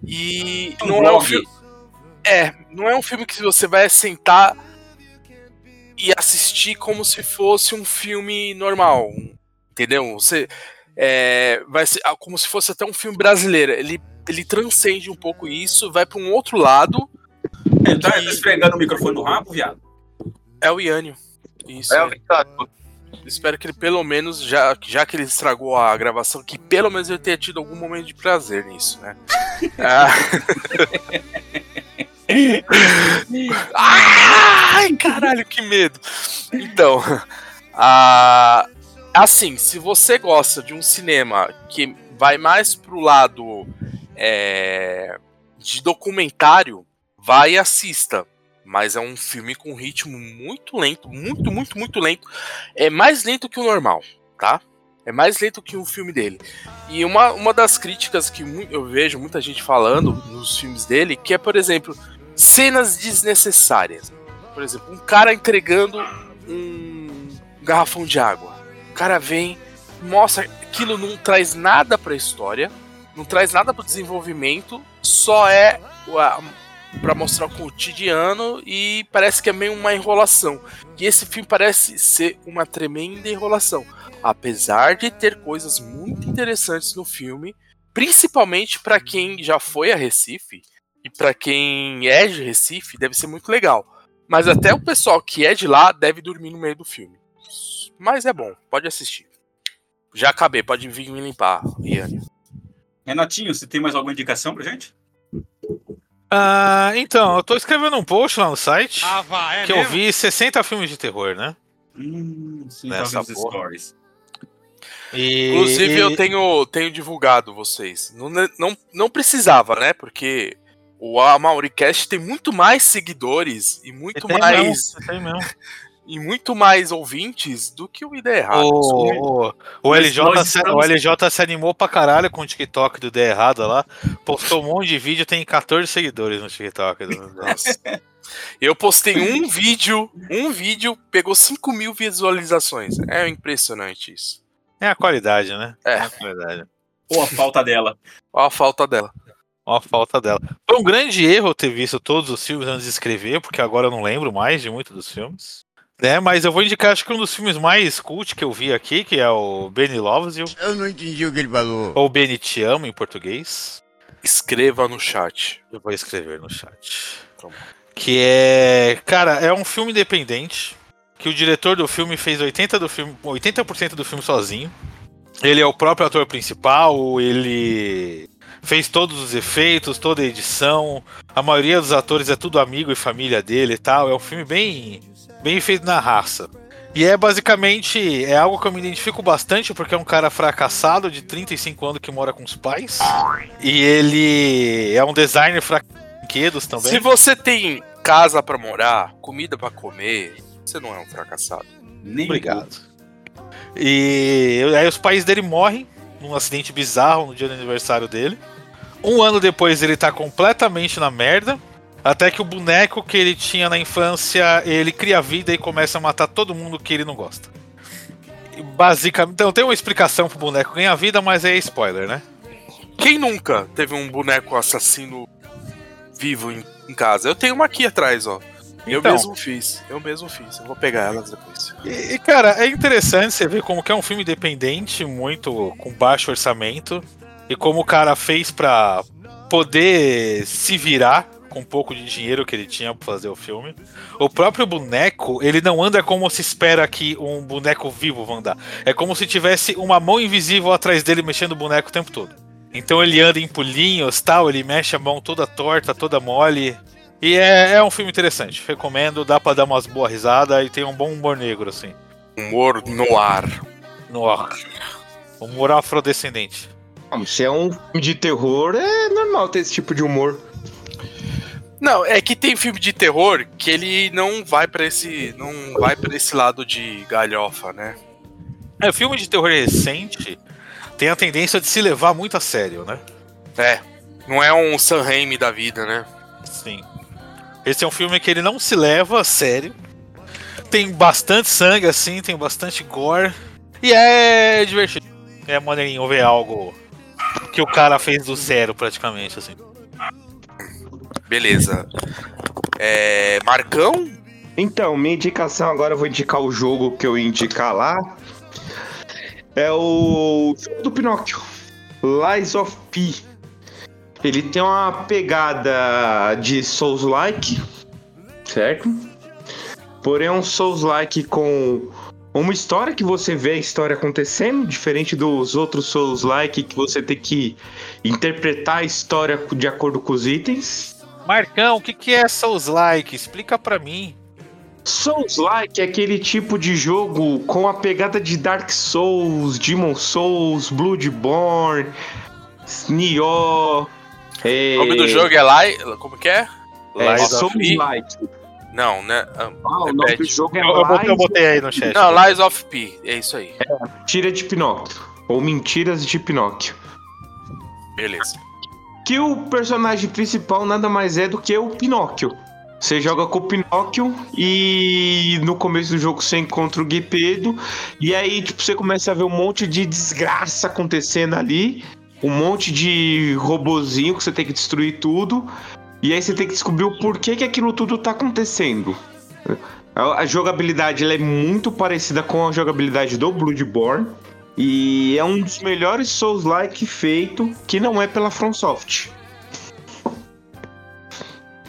e Um não é um filme é, não é um filme que você vai sentar e assistir como se fosse um filme normal, entendeu? Você é, vai ser como se fosse até um filme brasileiro. Ele, ele transcende um pouco isso, vai para um outro lado. Ele tá esfregando o microfone no rabo, viado? É o Iânio. Isso. É, verdade. Espero que ele pelo menos, já, já que ele estragou a gravação, que pelo menos ele tenha tido algum momento de prazer nisso, né? *laughs* Ah. Ai, caralho, que medo. Então, a- assim, se você gosta de um cinema que vai mais pro lado é, de documentário, vai e assista. Mas é um filme com ritmo muito lento, muito, muito, muito lento. É mais lento que o normal, tá? É mais lento que o filme dele. E uma, uma das críticas que eu vejo muita gente falando nos filmes dele, que é, por exemplo, cenas desnecessárias. Por exemplo, um cara entregando um garrafão de água. O cara vem, mostra aquilo não traz nada pra história, não traz nada pro desenvolvimento, só é para mostrar o cotidiano e parece que é meio uma enrolação. E esse filme parece ser uma tremenda enrolação, apesar de ter coisas muito interessantes no filme, principalmente para quem já foi a Recife e para quem é de Recife, deve ser muito legal. Mas até o pessoal que é de lá deve dormir no meio do filme. Mas é bom, pode assistir. Já acabei, pode vir me limpar, Iane. Renatinho, você tem mais alguma indicação pra gente? Ah, então, eu tô escrevendo um post lá no site Ah, vai, é que eu mesmo? vi 60 filmes de terror, né? Hum, sim, Nessa porra. stories. E, Inclusive, e- eu tenho, tenho divulgado vocês. Não, não, não precisava, né? Porque o Amauricast tem muito mais seguidores e muito tem mais. mesmo, tem mesmo. *laughs* E muito mais ouvintes do que o Ideia Errado. O, o, o, LJ, se, estamos- o LJ se animou pra caralho com o TikTok do Ideia Errada lá. Postou um monte de vídeo, tem 14 seguidores no TikTok. Do, Nossa. Eu postei um vídeo, um vídeo pegou 5 mil visualizações. É impressionante isso. é a qualidade, né? É. a qualidade. Ou a falta dela. Olha a falta dela. Ó a falta dela. Foi um grande erro eu ter visto todos os filmes antes de escrever, porque agora eu não lembro mais de muitos dos filmes. Né, mas eu vou indicar acho que um dos filmes mais cult que eu vi aqui, que é o Benny Loves You, Eu não entendi o que ele falou. ou Benny Te Amo em português. Escreva no chat. Eu vou escrever no chat. Tá bom. Que é. Cara, é um filme independente. Que o diretor do filme fez 80%, do filme, 80 do filme sozinho. Ele é o próprio ator principal, ele fez todos os efeitos, toda a edição. A maioria dos atores é tudo amigo e família dele e tal. É um filme bem, bem feito na raça. E é basicamente é algo que eu me identifico bastante porque é um cara fracassado de 35 anos que mora com os pais. E ele é um designer fracassado de brinquedos também. Se você tem casa pra morar, comida pra comer, você não é um fracassado. Nem Obrigado. E aí os pais dele morrem num acidente bizarro no dia do aniversário dele. Um ano depois ele tá completamente na merda. Até que o boneco que ele tinha na infância, ele cria vida e começa a matar todo mundo que ele não gosta. Basicamente, então tem uma explicação pro boneco ganhar vida, mas é spoiler, né? Quem nunca teve um boneco assassino vivo em, em casa? Eu tenho uma aqui atrás, ó. Eu Então. mesmo fiz. Eu mesmo fiz. Eu vou pegar elas depois. E, e, cara, é interessante você ver como que é um filme independente, muito com baixo orçamento, e como o cara fez pra poder se virar com um pouco de dinheiro que ele tinha pra fazer o filme. O próprio boneco, ele não anda como se espera que um boneco vivo vá andar. É como se tivesse uma mão invisível atrás dele mexendo o boneco o tempo todo. Então ele anda em pulinhos, tal, ele mexe a mão toda torta, toda mole. E é, é um filme interessante, recomendo, dá pra dar umas boas risadas e tem um bom humor negro, assim. Humor no ar. No ar. Humor afrodescendente. Se é um filme de terror, é normal ter esse tipo de humor. Não, é que tem filme de terror que ele não vai pra esse, não vai para esse lado de galhofa, né? É, filme de terror recente tem a tendência de se levar muito a sério, né? É, não é um San Raimi da vida, né? Sim. Esse é um filme que ele não se leva a sério. Tem bastante sangue, assim, tem bastante gore. E é divertido. É maneirinho ver algo que o cara fez do zero, praticamente, assim. Beleza. É, Marcão? Então, minha indicação agora, eu vou indicar o jogo que eu ia indicar lá. É o jogo do Pinóquio. Lies of P. Ele tem uma pegada de Souls-like, certo? Porém, é um Souls-like com uma história que você vê a história acontecendo, diferente dos outros Souls-like que você tem que interpretar a história de acordo com os itens. Marcão, o que, que é Souls-like? Explica pra mim. Souls-like é aquele tipo de jogo com a pegada de Dark Souls, Demon Souls, Bloodborne, Nioh. É... O nome do jogo é Lai. Como que é? é Lies of P? Souls-like. Não, né? Ah, Ah, o nome do jogo é Eu, eu botei, eu Lies botei aí no chat. Não, Lies of P. É isso aí. Mentira de Pinóquio. Ou Mentiras de Pinóquio. Beleza. Que o personagem principal nada mais é do que o Pinóquio. Você joga com o Pinóquio e no começo do jogo você encontra o Guepedo. E aí, tipo, você começa a ver um monte de desgraça acontecendo ali. Um monte de robozinho que você tem que destruir tudo. E aí você tem que descobrir o porquê que aquilo tudo tá acontecendo. A, jogabilidade é muito parecida com a jogabilidade do Bloodborne. E é um dos melhores Souls-like feito que não é pela FromSoft.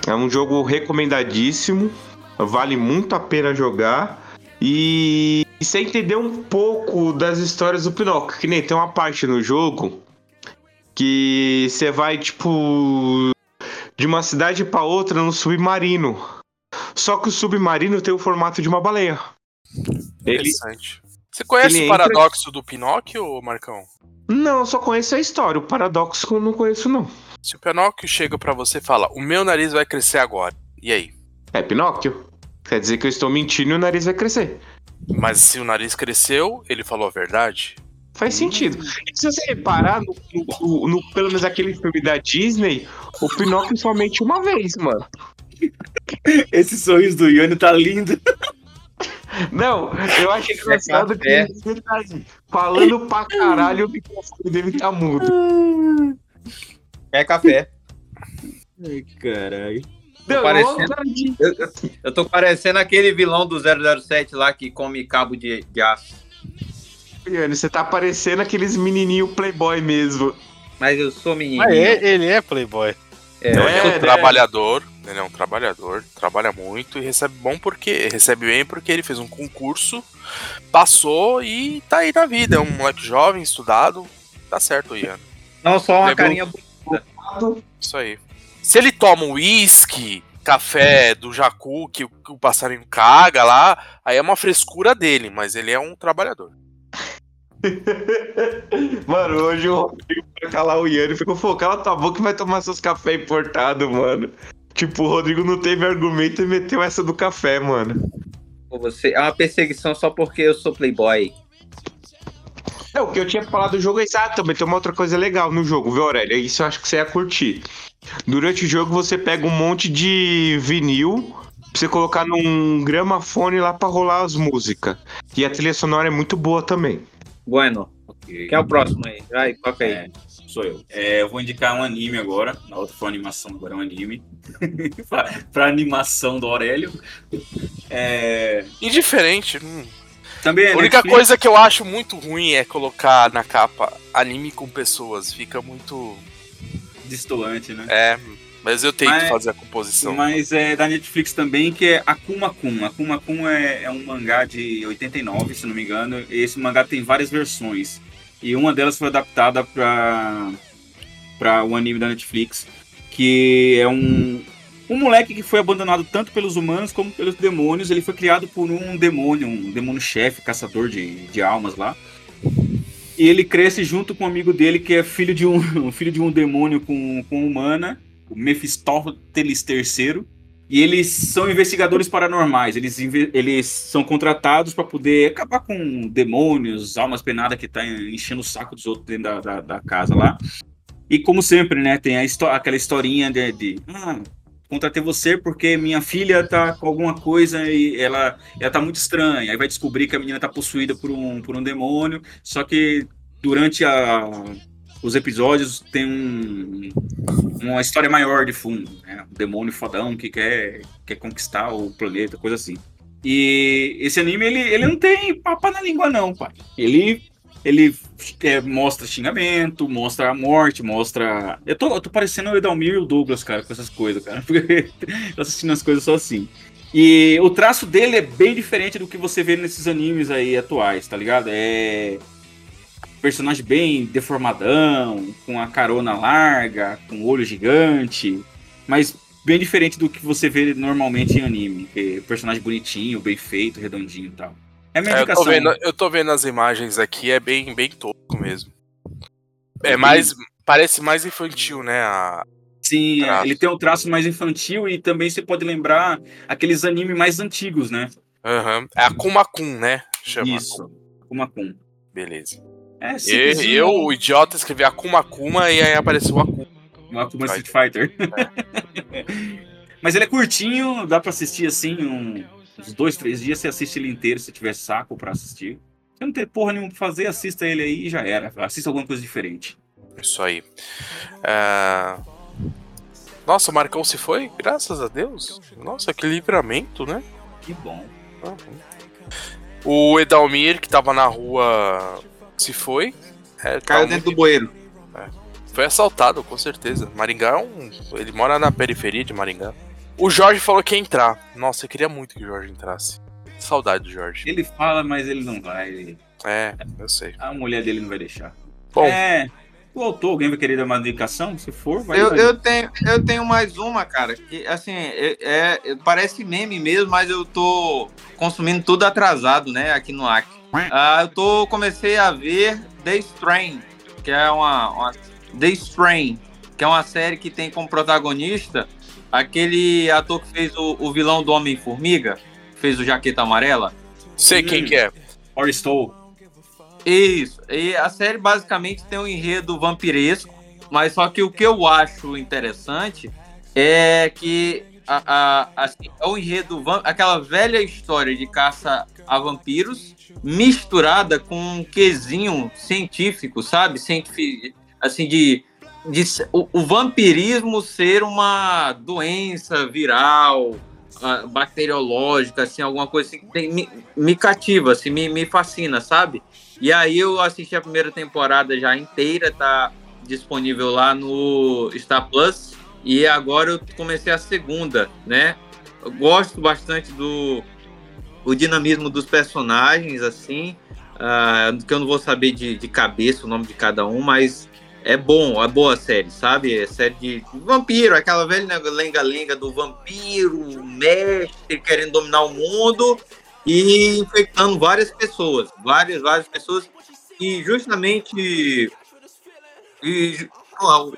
É um jogo recomendadíssimo, vale muito a pena jogar. E, e você entender um pouco das histórias do Pinóquio, que nem tem uma parte no jogo que você vai, tipo, de uma cidade pra outra no submarino. Só que o submarino tem o formato de uma baleia. Ele, Interessante. Você conhece ele o entra- paradoxo do Pinóquio, Marcão? não, eu só conheço a história. O paradoxo eu não conheço, não. Se o Pinóquio chega pra você e fala, o meu nariz vai crescer agora. E aí? É Pinóquio. Quer dizer que eu estou mentindo e o nariz vai crescer. Mas se o nariz cresceu, ele falou a verdade? Faz sentido. E se você reparar, no, no- no- pelo menos aquele filme da Disney, o Pinóquio somente uma vez, mano. Esse sorriso do Ione tá lindo. *laughs* Não, eu acho engraçado que ele tá falando pra caralho o microfone dele tá mudo. É café. Ai, caralho. Não, parecendo- eu- Eu, eu- eu tô parecendo aquele vilão do 007 lá que come cabo de, de aço. Iane, você tá parecendo aqueles menininho playboy mesmo. Mas eu sou menino. É- ele é playboy. É, Então, ele é um né? trabalhador, ele é um trabalhador, trabalha muito e recebe bom porque recebe bem porque ele fez um concurso, passou e tá aí na vida. É um moleque jovem, estudado, tá certo, Ian. Não só uma Lembrou- carinha bonita. Isso aí. Se ele toma um uísque, café do Jacu, que, o- que o passarinho caga lá, aí é uma frescura dele, mas ele é um trabalhador. *laughs* Mano, hoje o Rodrigo foi calar o Iane e ficou, pô, cala tua boca e vai tomar seus café importado, mano. Tipo, o Rodrigo não teve argumento e meteu essa do café, mano. Você é uma perseguição só porque eu sou playboy. É, o que eu tinha falado do jogo é exato, também tem uma outra coisa legal no jogo, viu, Aurélia? Isso eu acho que você ia curtir. Durante o jogo você pega um monte de vinil pra você colocar num gramafone lá pra rolar as músicas. E a trilha sonora é muito boa também. Bueno. Ok. Quem é o próximo aí? Vai, toca aí. É, sou eu. É, eu vou indicar um anime agora. Na outra foi uma animação, agora é um anime. *laughs* pra, pra animação do Aurélio. É, Indiferente. hum. também é A única Netflix. coisa que eu acho muito ruim é colocar na capa anime com pessoas. Fica muito. Destoante, né? É. Mas eu tento Mas- fazer a composição. Mas é da Netflix também, que é Akuma Kun. Akuma Kun é, é um mangá de 89, se não me engano. E esse mangá tem várias versões. E uma delas foi adaptada para para o anime da Netflix, que é um um moleque que foi abandonado tanto pelos humanos como pelos demônios. Ele foi criado por um demônio, um demônio chefe, caçador de, de almas lá. E ele cresce junto com um amigo dele que é filho de um, *laughs* filho de um demônio com, com humana o Mephistófeles III. E eles são investigadores paranormais. Eles, eles são contratados para poder acabar com demônios, almas penadas que tá enchendo o saco dos outros dentro da, da, da casa lá. E como sempre, né, tem a aquela historinha de, de ah, contratei você porque minha filha tá com alguma coisa e ela, ela tá muito estranha. Aí vai descobrir que a menina tá possuída por um, por um demônio. Só que durante a, os episódios tem um, uma história maior de fundo, né? Um demônio fodão que quer, quer conquistar o planeta, coisa assim. E esse anime, ele, ele não tem papa na língua, não, pai. Ele, ele é, mostra xingamento, mostra a morte, mostra. Eu tô, eu tô parecendo o Edalmir e o Douglas, cara, com essas coisas, cara. *laughs* Porque tô assistindo as coisas só assim. E o traço dele é bem diferente do que você vê nesses animes aí atuais, tá ligado? É personagem bem deformadão, com a carona larga, com olho gigante, mas bem diferente do que você vê normalmente em anime. é personagem bonitinho, bem feito, redondinho e tal. É a minha É, eu, tô indicação. vendo, eu tô vendo as imagens aqui, é bem, bem tosco mesmo. É mais. Parece mais infantil, né? A... Sim, é, traço. ele tem um traço mais infantil e também você pode lembrar aqueles animes mais antigos, né? Aham. É a Kuma Kun, né? Chama. Isso. Akuma Kun. Beleza. É, E, eu, o idiota, escrevi Akuma Kuma e aí apareceu o Akuma. Um Akuma Street Fighter. *laughs* Mas ele é curtinho, dá pra assistir assim, um- uns dois, três dias. Você assiste ele inteiro se tiver saco pra assistir. Se não ter porra nenhuma pra fazer, assista ele aí e já era. Assista alguma coisa diferente. Isso aí. É, Nossa, o Marcão se foi? Graças a Deus. Nossa, que livramento, né? Que bom. Uhum. O Edalmir, que tava na rua, se foi. É, tá Caiu muito- dentro do bueiro. Foi assaltado, com certeza. Maringá é um. Ele mora na periferia de Maringá. O Jorge falou que ia entrar. Nossa, eu queria muito que o Jorge entrasse. Saudade do Jorge. Ele fala, mas ele não vai. ele- É, eu sei. A mulher dele não vai deixar. Bom, É. O autor, alguém vai querer dar uma indicação? Se for, vai. Eu, vai. eu, tenho, eu tenho mais uma, cara, que assim, é, é- parece meme mesmo, mas eu tô consumindo tudo atrasado, né, aqui no AC. Ah, eu tô, comecei a ver The Strain, que é uma, uma The Strain, que é uma série que tem como protagonista aquele ator que fez o, o vilão do Homem-Formiga, que fez o Jaqueta Amarela. sei quem que é. Forrestou. Isso. E a série basicamente tem um enredo vampiresco, mas só que o que eu acho interessante é que a, a, assim, é enredo, aquela velha história de caça a vampiros, misturada com um quesinho científico, sabe? Cientifi- assim, de, de o, o vampirismo ser uma doença viral, ah, bacteriológica, assim, alguma coisa assim, que tem- me, me cativa, assim, me, me fascina, sabe? E aí eu assisti a primeira temporada já inteira, tá disponível lá no Star Plus. E agora eu comecei a segunda, né? Eu gosto bastante do o dinamismo dos personagens, assim. ah, que eu não vou saber de, de cabeça o nome de cada um, mas é bom, é boa série, sabe? É série de vampiro, aquela velha lenga-lenga do vampiro, mestre querendo dominar o mundo e infectando várias pessoas, várias, várias pessoas. E justamente e, o,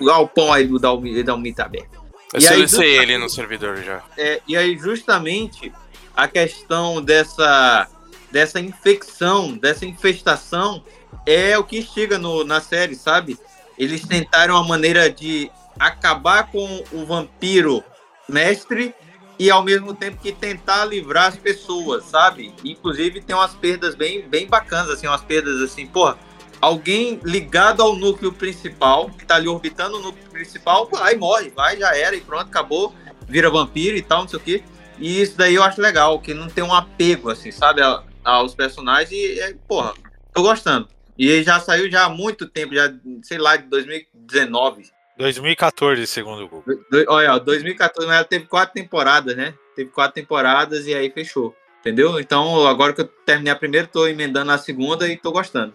o galpão aí do Dalmi, Dalmi tá aberto. Eu E aí, silenciei do- ele no servidor já. É, e aí, justamente, a questão dessa, dessa infecção, dessa infestação, é o que instiga no, na série, sabe? Eles tentaram uma maneira de acabar com o vampiro mestre e ao mesmo tempo que tentar livrar as pessoas, sabe? Inclusive tem umas perdas bem, bem bacanas, assim, umas perdas assim, porra, alguém ligado ao núcleo principal, que tá ali orbitando o núcleo principal, vai, morre, vai, já era, e pronto, acabou, vira vampiro e tal, não sei o quê. E isso daí eu acho legal, que não tem um apego, assim, sabe, aos personagens, e, é, porra, tô gostando. E já saiu já há muito tempo, já, sei lá, de 2019. 2014, segundo o Google. Do- olha, ó, 2014, mas ela teve quatro temporadas, né? Teve quatro temporadas e aí fechou. Entendeu? Então, agora que eu terminei a primeira, tô emendando a segunda e tô gostando.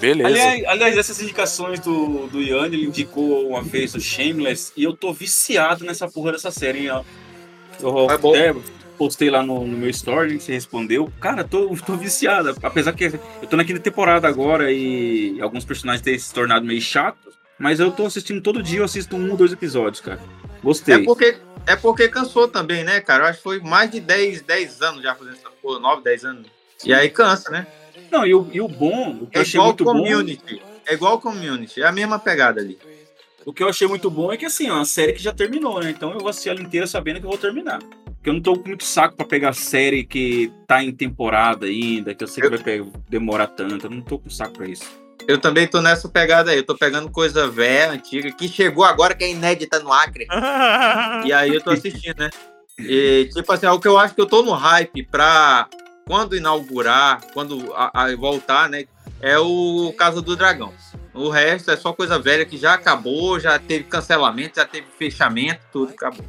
Beleza. Aliás, aliás, essas indicações do, do Ian, ele indicou uma vez o Shameless e eu tô viciado nessa porra dessa série, hein? ó. Eu É bom. até postei lá no, no meu story, você respondeu. Cara, tô, tô viciado. Apesar que eu tô na quinta temporada agora e alguns personagens têm se tornado meio chatos, mas eu tô assistindo todo dia, eu assisto um ou dois episódios, cara. Gostei. É porque, é porque cansou também, né, cara? Eu acho que foi mais de 10, 10 anos já fazendo essa porra, 9, 10 anos. E aí cansa, né? Não, e o, e o bom, o que eu É achei igual muito bom. community. É igual community. É a mesma pegada ali. O que eu achei muito bom é que assim, é uma série que já terminou, né? Então eu vou assistir ela inteira sabendo que eu vou terminar. Porque eu não tô com muito saco pra pegar série que tá em temporada ainda, que eu sei que vai pe- demorar tanto. Eu não tô com saco pra isso. Eu também tô nessa pegada aí. Eu tô pegando coisa velha, antiga, que chegou agora, que é inédita no Acre. *laughs* E aí eu tô assistindo, né? E, tipo assim, é o que eu acho que eu tô no hype pra quando inaugurar, quando a, a- voltar, né? É o Casa do Dragão. O resto é só coisa velha que já acabou, já teve cancelamento, já teve fechamento, tudo acabou.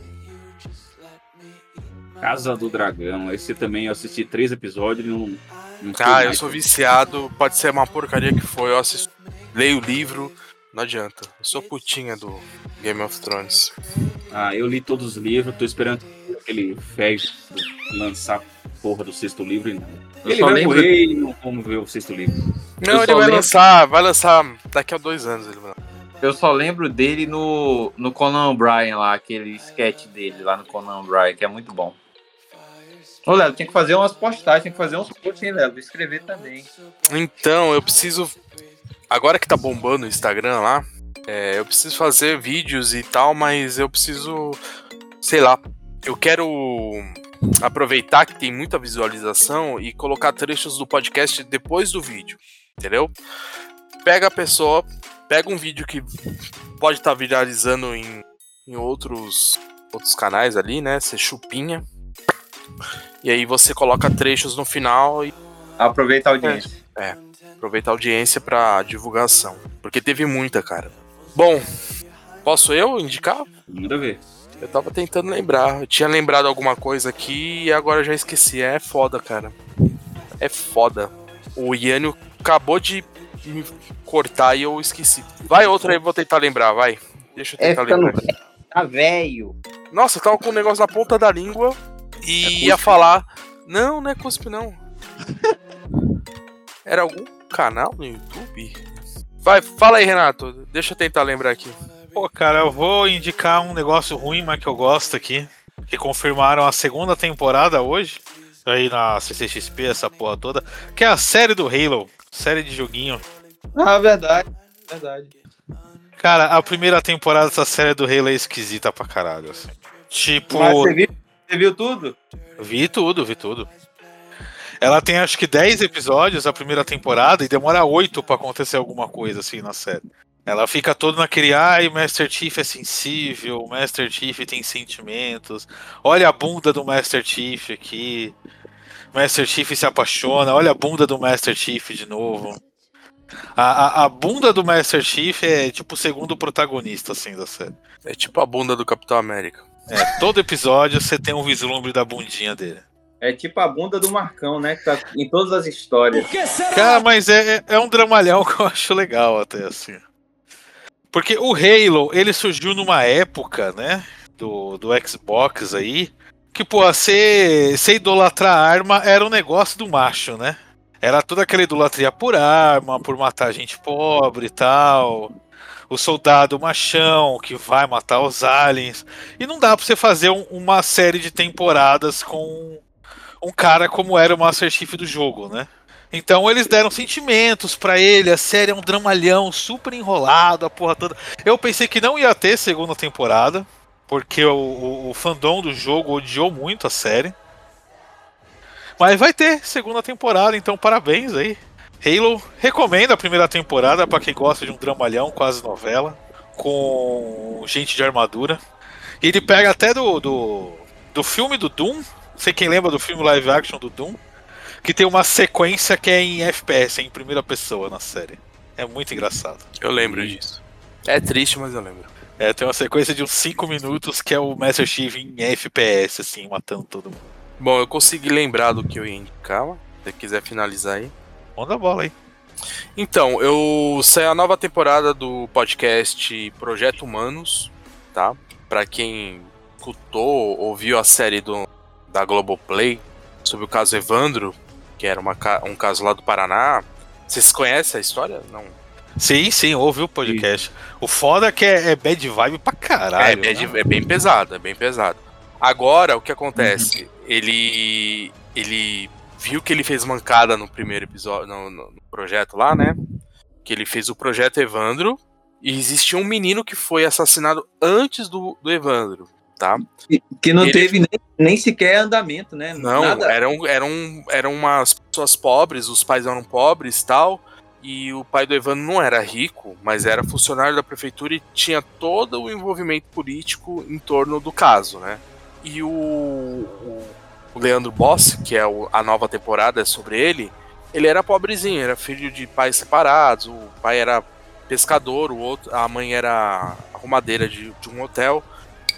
Casa do Dragão. Esse também eu assisti três episódios e não. não Ah, eu sou viciado, pode ser uma porcaria que foi, eu assisto, leio o livro, não adianta. Eu sou putinha do Game of Thrones. Ah, eu li todos os livros, tô esperando aquele velho lançar porra do sexto livro e não. Eu Ele só vai lembro- morrer e não vamos ver o sexto livro. Não, Eu ele vai lembro- lançar, vai lançar daqui a dois anos. Ele vai. Eu só lembro dele no, no Conan O'Brien lá, aquele sketch dele lá no Conan O'Brien, que é muito bom. Ô, Léo, tinha que fazer umas postagens, tinha que fazer uns posts, hein, Léo? Escrever também. Então, eu preciso. Agora que tá bombando o Instagram lá, é, eu preciso fazer vídeos e tal, mas eu preciso. Sei lá. Eu quero aproveitar que tem muita visualização e colocar trechos do podcast depois do vídeo. Entendeu? Pega a pessoa, pega um vídeo que pode estar viralizando em, em outros, outros canais ali, né? Você chupinha. E aí você coloca trechos no final e Aproveita a audiência. aproveitar a audiência pra divulgação. Porque teve muita, cara. Bom, posso eu indicar? Manda ver. Eu tava tentando lembrar. Eu tinha lembrado alguma coisa aqui e agora eu já esqueci. É foda, cara. É foda. O Iânio acabou de me cortar e eu esqueci. Vai outra aí, vou tentar lembrar, vai. Deixa eu É tentar ficando lembrar. Tá velho. Nossa, eu tava com um negócio na ponta da língua e ia falar. Não, não é cuspe, não. *laughs* Era algum canal no YouTube? Vai, fala aí, Renato. Deixa eu tentar lembrar aqui. Pô, cara, eu vou indicar um negócio ruim, mas que eu gosto aqui. Que confirmaram a segunda temporada hoje. Aí na CCXP, essa porra toda. Que é a série do Halo. Série de joguinho. Ah, verdade. Verdade. Cara, a primeira temporada dessa série do Halo é esquisita pra caralho, assim. Tipo, Mas você viu, você viu tudo? vi tudo, vi tudo. Ela tem acho que 10 episódios a primeira temporada e demora 8 pra acontecer alguma coisa assim na série. Ela fica toda naquele, ai, Master Chief é sensível, Master Chief tem sentimentos. Olha a bunda do Master Chief aqui. Master Chief se apaixona, olha a bunda do Master Chief de novo. A, a, a bunda do Master Chief é tipo o segundo protagonista assim da série. É tipo a bunda do Capitão América. É, todo episódio você tem um vislumbre da bundinha dele. É tipo a bunda do Marcão, né? Que tá em todas as histórias. Cara, mas é, é- é um dramalhão *laughs* que eu acho legal até assim. Porque o Halo, ele surgiu numa época, né? Do, do Xbox aí. Que, pô, você, você idolatrar arma era um negócio do macho, né? Era toda aquela idolatria por arma, por matar gente pobre e tal. O soldado machão que vai matar os aliens. E não dá pra você fazer um- uma série de temporadas com um cara como era o Master Chief do jogo, né? Então eles deram sentimentos pra ele, a série é um dramalhão super enrolado, a porra toda. Eu pensei que não ia ter segunda temporada, porque o, o, o fandom do jogo odiou muito a série. Mas vai ter segunda temporada, então parabéns aí. Halo recomenda a primeira temporada pra quem gosta de um dramalhão, quase novela, com gente de armadura. Ele pega até do, do, do filme do Doom, não sei quem lembra do filme live action do Doom, que tem uma sequência que é em FPS, em primeira pessoa na série. É muito engraçado. Eu lembro disso. É triste, mas eu lembro. É, tem uma sequência de uns 5 minutos que é o Master Chief em FPS, assim, matando todo mundo. Bom, eu consegui lembrar do que eu ia indicar. Se você quiser finalizar aí. Manda a bola aí. Então, eu saiu a nova temporada do podcast Projeto Humanos, tá? Pra quem escutou, ouviu a série do, da Globoplay sobre o caso Evandro, que era uma, um caso lá do Paraná. Vocês conhecem a história? Não. Sim, sim, ouvi o podcast. O foda é que é, é bad vibe pra caralho. é, é né? é bem pesado, é bem pesado. Agora, o que acontece? Ele ele viu que ele fez mancada no primeiro episódio, no, no- no projeto lá, né? Que ele fez o projeto Evandro e existia um menino que foi assassinado antes do, do Evandro, tá? Que- Que não teve nem, nem sequer andamento, né? Não, Nada. eram, eram, eram umas pessoas pobres, os pais eram pobres e tal. E o pai do Evandro não era rico, mas era funcionário da prefeitura e tinha todo o envolvimento político em torno do caso, né? E o, o, o Leandro Boss, que é o- a nova temporada é sobre ele, ele era pobrezinho, era filho de pais separados, o pai era pescador, o outro, a mãe era arrumadeira de, de um hotel.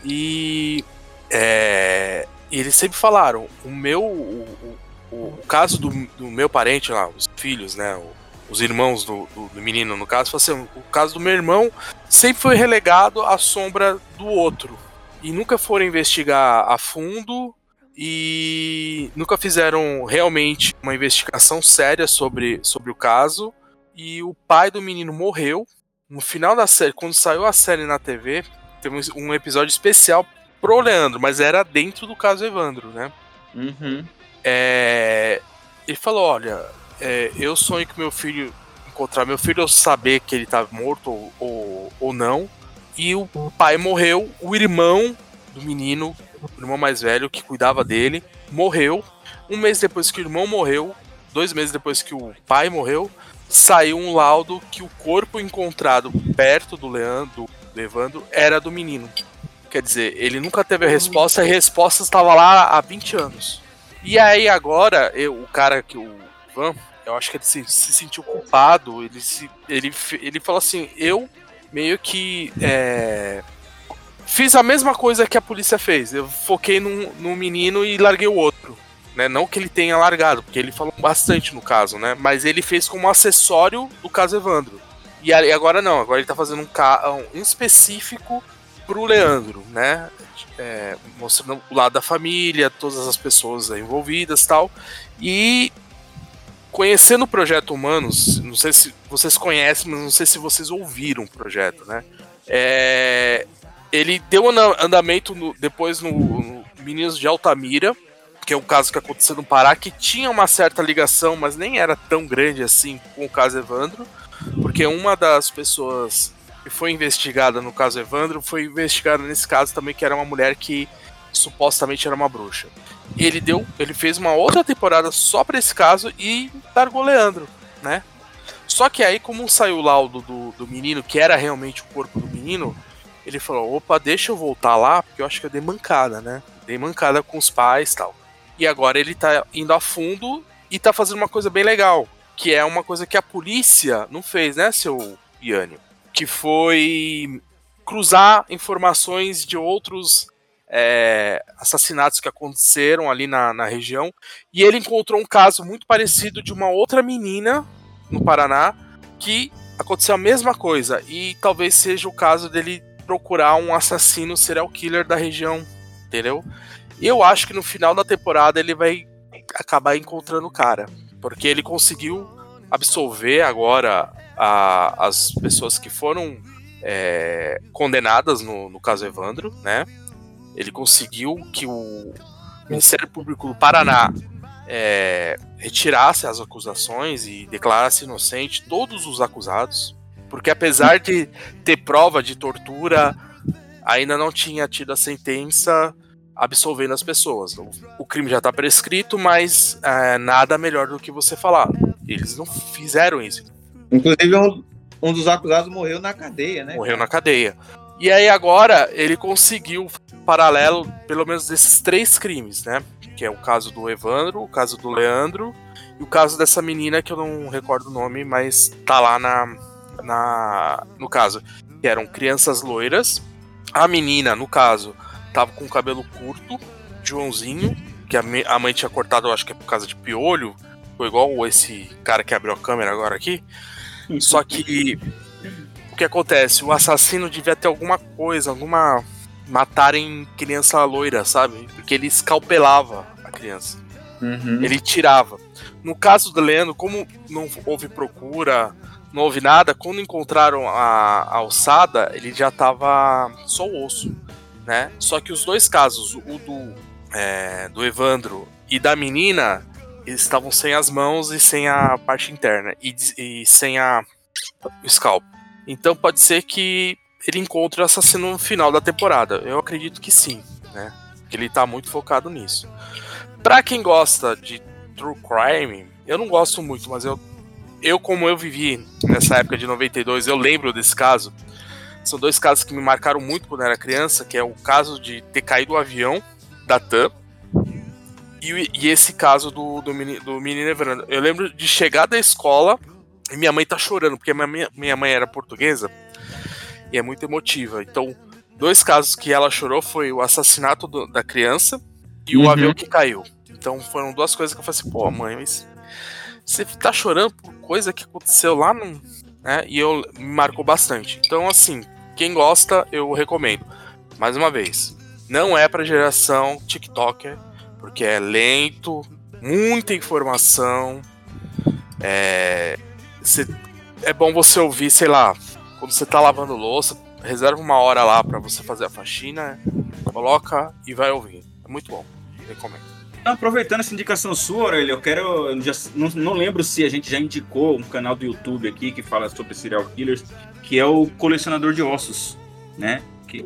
E é, eles sempre falaram, o meu. O, o, o caso do, do meu parente lá, os filhos, né? os irmãos do, do, do menino, no caso, assim, o caso do meu irmão sempre foi relegado à sombra do outro. E nunca foram investigar a fundo e nunca fizeram realmente uma investigação séria sobre, sobre o caso. E o pai do menino morreu. No final da série, quando saiu a série na TV, teve um- um episódio especial pro Leandro, mas era dentro do caso Evandro, né? Uhum. É, ele falou: Olha, é, eu sonho que meu filho encontrar meu filho, eu saber que ele tá morto ou, ou, ou não. E o pai morreu, o irmão do menino, o irmão mais velho que cuidava dele, morreu. Um mês depois que o irmão morreu, dois meses depois que o pai morreu, saiu um laudo que o corpo encontrado perto do Leandro, do Evandro, era do menino. Quer dizer, ele nunca teve a resposta, a resposta estava lá há 20 anos. E aí agora, eu, o cara que o Van, eu acho que ele se, se sentiu culpado, ele, se, ele, ele falou assim, eu meio que é, fiz a mesma coisa que a polícia fez. Eu foquei num, num menino e larguei o outro. Né? Não que ele tenha largado, porque ele falou bastante no caso, né? Mas ele fez como acessório do caso Evandro. E agora não, agora ele tá fazendo um, ca- um específico pro Leandro, né? É, mostrando o lado da família, todas as pessoas envolvidas tal. E conhecendo o Projeto Humanos, não sei se vocês conhecem, mas não sei se vocês ouviram o projeto, né? É, ele deu anda- andamento no- depois no, no Meninos de Altamira, que é um caso que aconteceu no Pará, que tinha uma certa ligação, mas nem era tão grande assim com o caso Evandro, porque uma das pessoas que foi investigada no caso Evandro foi investigada nesse caso também, que era uma mulher que supostamente era uma bruxa. Ele deu, ele fez uma outra temporada só pra esse caso e largou Leandro, né? Só que aí, como saiu o laudo do, do menino, que era realmente o corpo do menino, ele falou: opa, deixa eu voltar lá, porque eu acho que eu dei mancada, né? Dei mancada com os pais tal. E agora ele tá indo a fundo e tá fazendo uma coisa bem legal, que é uma coisa que a polícia não fez, né, seu Iânio? Que foi cruzar informações de outros é, assassinatos que aconteceram ali na, na região. E ele encontrou um caso muito parecido de uma outra menina no Paraná que aconteceu a mesma coisa. E talvez seja o caso dele procurar um assassino serial killer da região, entendeu? Eu acho que no final da temporada ele vai acabar encontrando o cara. Porque ele conseguiu absolver agora a- as pessoas que foram é, condenadas no, no caso Evandro, né? Ele conseguiu que o Ministério Público do Paraná é, retirasse as acusações e declarasse inocente todos os acusados, porque apesar de ter prova de tortura, ainda não tinha tido a sentença absolvendo as pessoas. O, o crime já está prescrito, mas é, nada melhor do que você falar. Eles não fizeram isso. Inclusive, um, um dos acusados morreu na cadeia, né? Morreu na cadeia. E aí agora ele conseguiu paralelo, pelo menos desses três crimes, né? Que é o caso do Evandro, o caso do Leandro e o caso dessa menina que eu não recordo o nome, mas tá lá na, na no caso. Que eram crianças loiras. A menina, no caso, tava com o cabelo curto, Joãozinho, que a, mãe tinha cortado, eu acho que é por causa de piolho. Foi igual esse cara que abriu a câmera agora aqui. *laughs* Só que o que acontece? O assassino devia ter alguma coisa, alguma. matarem criança loira, sabe? Porque ele escalpelava a criança. Uhum. Ele tirava. No caso do Leandro, como não houve procura, não houve nada, quando encontraram a, a alçada, ele já tava só o osso, né? Só que os dois casos, o do, é, do Evandro e da menina, eles estavam sem as mãos e sem a parte interna, e, e sem a, o scalp. Então pode ser que ele encontre o assassino no final da temporada. Eu acredito que sim, né? Porque ele tá muito focado nisso. Pra quem gosta de true crime, eu não gosto muito, mas eu, eu como eu vivi nessa época de 92, eu lembro desse caso. São dois casos que me marcaram muito quando eu era criança, que é o caso de ter caído o avião da TAM e, o- e esse caso do, do, meni- do menino Evandro. Eu lembro de chegar da escola e minha mãe tá chorando, porque minha, minha- mãe era portuguesa e é muito emotiva. Então, dois casos que ela chorou foi o assassinato do- da criança e o Uhum. avião que caiu. Então foram duas coisas que eu falei assim, pô, mãe, mas você tá chorando por coisa que aconteceu lá no. Né? E eu me marcou bastante. Então, assim, quem gosta, eu recomendo. Mais uma vez, não é pra geração TikToker, porque é lento, muita informação. É, cê- é bom você ouvir, sei lá, quando você tá lavando louça, reserva uma hora lá pra você fazer a faxina, coloca e vai ouvir. É muito bom, recomendo. Então, Aproveitando essa indicação sua, Aurélio, eu quero. já- não, não lembro se a gente já indicou um canal do YouTube aqui que fala sobre serial killers, que é o Colecionador de Ossos, né? Que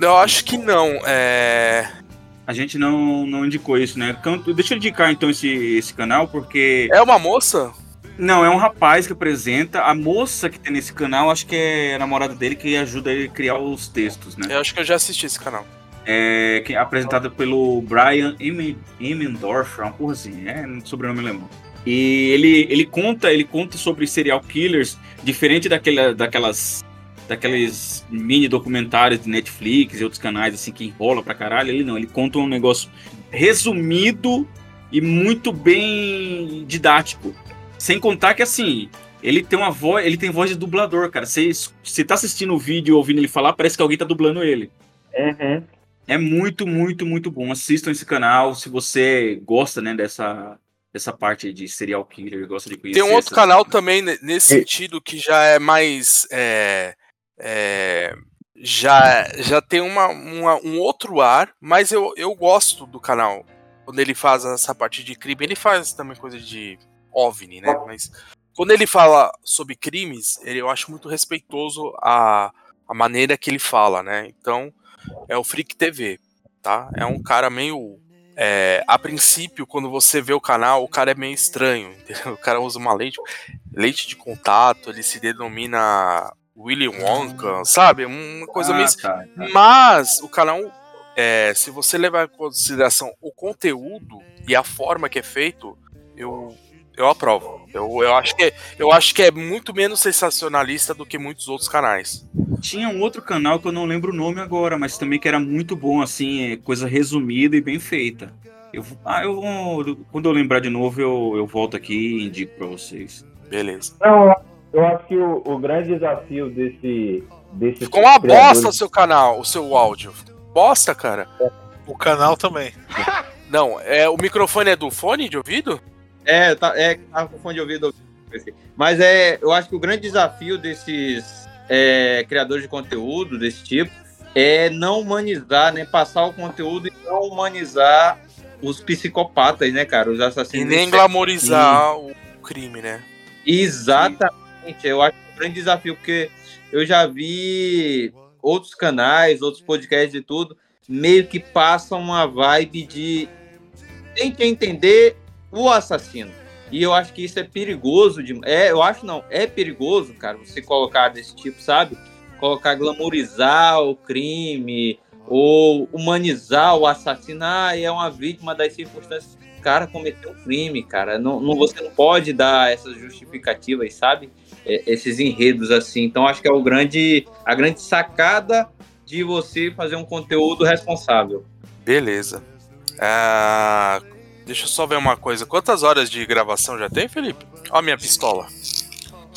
Eu acho que não. É... a gente não, não indicou isso, né? Deixa eu indicar então esse, esse canal, porque. é uma moça? Não, é um rapaz que apresenta. A moça que tem nesse canal, acho que é a namorada dele que ajuda ele a criar os textos, né? Eu acho que eu já assisti esse canal. É, que é apresentada pelo Brian Emen- Emendorf, uma porra assim, é um sobrenome alemão. E ele, ele conta, ele conta sobre serial killers, diferente daquela, daquelas daqueles mini documentários de Netflix e outros canais assim que enrola pra caralho, ele não, ele conta um negócio resumido e muito bem didático. Sem contar que assim, ele tem uma voz, ele tem voz de dublador, cara. Você, você tá assistindo o vídeo ouvindo ele falar, parece que alguém tá dublando ele. É muito, muito, muito bom. Assistam esse canal se você gosta, né, dessa, dessa parte de serial killer, gosta de conhecer. Tem um outro essas- canal também ne- nesse sentido que já é mais. é, é, já, já tem uma, uma- um outro ar, mas eu, eu gosto do canal. Quando ele faz essa parte de crime, ele faz também coisa de OVNI, né? Mas quando ele fala sobre crimes, ele, eu acho muito respeitoso a, a maneira que ele fala, né? Então, é o Freak TV, tá? É um cara meio é, a princípio, quando você vê o canal, o cara é meio estranho. entendeu? O cara usa uma lente, lente de contato, ele se denomina Willy Wonka, sabe? Uma coisa Ah, meio. tá, tá. Mas o canal, é, se você levar em consideração o conteúdo e a forma que é feito, eu, eu aprovo. Eu, eu, acho que é, eu acho que é muito menos sensacionalista do que muitos outros canais. Tinha um outro canal que eu não lembro o nome agora, mas também que era muito bom, assim, é coisa resumida e bem feita. Eu, ah, eu vou. Quando eu lembrar de novo, eu, eu volto aqui e indico pra vocês. Beleza. Não, eu acho que o, o grande desafio desse. desse Ficou uma criadores- bosta o seu canal, o seu áudio. Bosta, cara. O canal também. Não, é, o microfone é do fone de ouvido? É, tá, é, tava com fone de ouvido. Mas é, eu acho que o grande desafio desses é, criadores de conteúdo desse tipo é não humanizar, né? Passar o conteúdo e não humanizar os psicopatas, né, cara? Os E assassinos. nem glamorizar o crime, né? Exatamente. Eu acho um grande desafio, porque eu já vi outros canais, outros podcasts e tudo, meio que passam uma vibe de tente entender o assassino. E eu acho que isso é perigoso. De, é, eu acho não, é perigoso, cara, você colocar desse tipo, sabe? Colocar, glamorizar o crime, ou humanizar o assassino. Ah, é uma vítima das circunstâncias. Cara cometeu um crime, cara. Não, não, você não pode dar essas justificativas, sabe? É, esses enredos assim. Então, acho que é o grande, a grande sacada de você fazer um conteúdo responsável. Beleza. Ah, deixa eu só ver uma coisa. Quantas horas de gravação já tem, Felipe? Ó a minha pistola.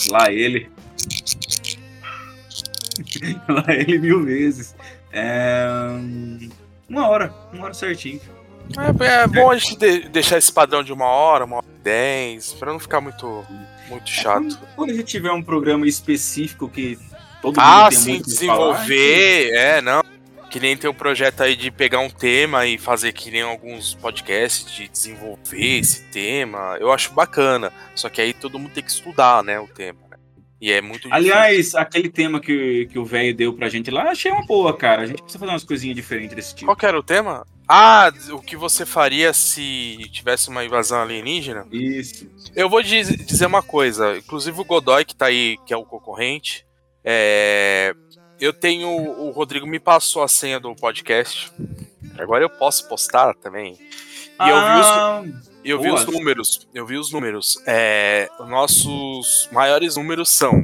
Lá ele. *laughs* Lá ele mil vezes. É... Uma hora, uma hora certinho. É, é bom a gente de- deixar esse padrão de uma hora, uma hora e dez, pra não ficar muito, muito chato. Quando a gente tiver um programa específico que todo mundo Ah, tem sim, que falar, desenvolver, é, não. Que nem tem um projeto aí de pegar um tema e fazer que nem alguns podcasts de desenvolver esse tema. Eu acho bacana. Só que aí todo mundo tem que estudar, né, o tema. né? E é muito difícil. Aliás, aquele tema que, que o velho deu pra gente lá, achei uma boa, cara. A gente precisa fazer umas coisinhas diferentes desse tipo. Qual que era o tema? Ah, o que você faria se tivesse uma invasão alienígena? Isso. Eu vou diz- dizer uma coisa, inclusive o Godoy, que tá aí, que é o concorrente, é, eu tenho. O Rodrigo me passou a senha do podcast. Agora eu posso postar também. E eu vi os, Ah, eu vi os números. Eu vi os números. É, os nossos maiores números são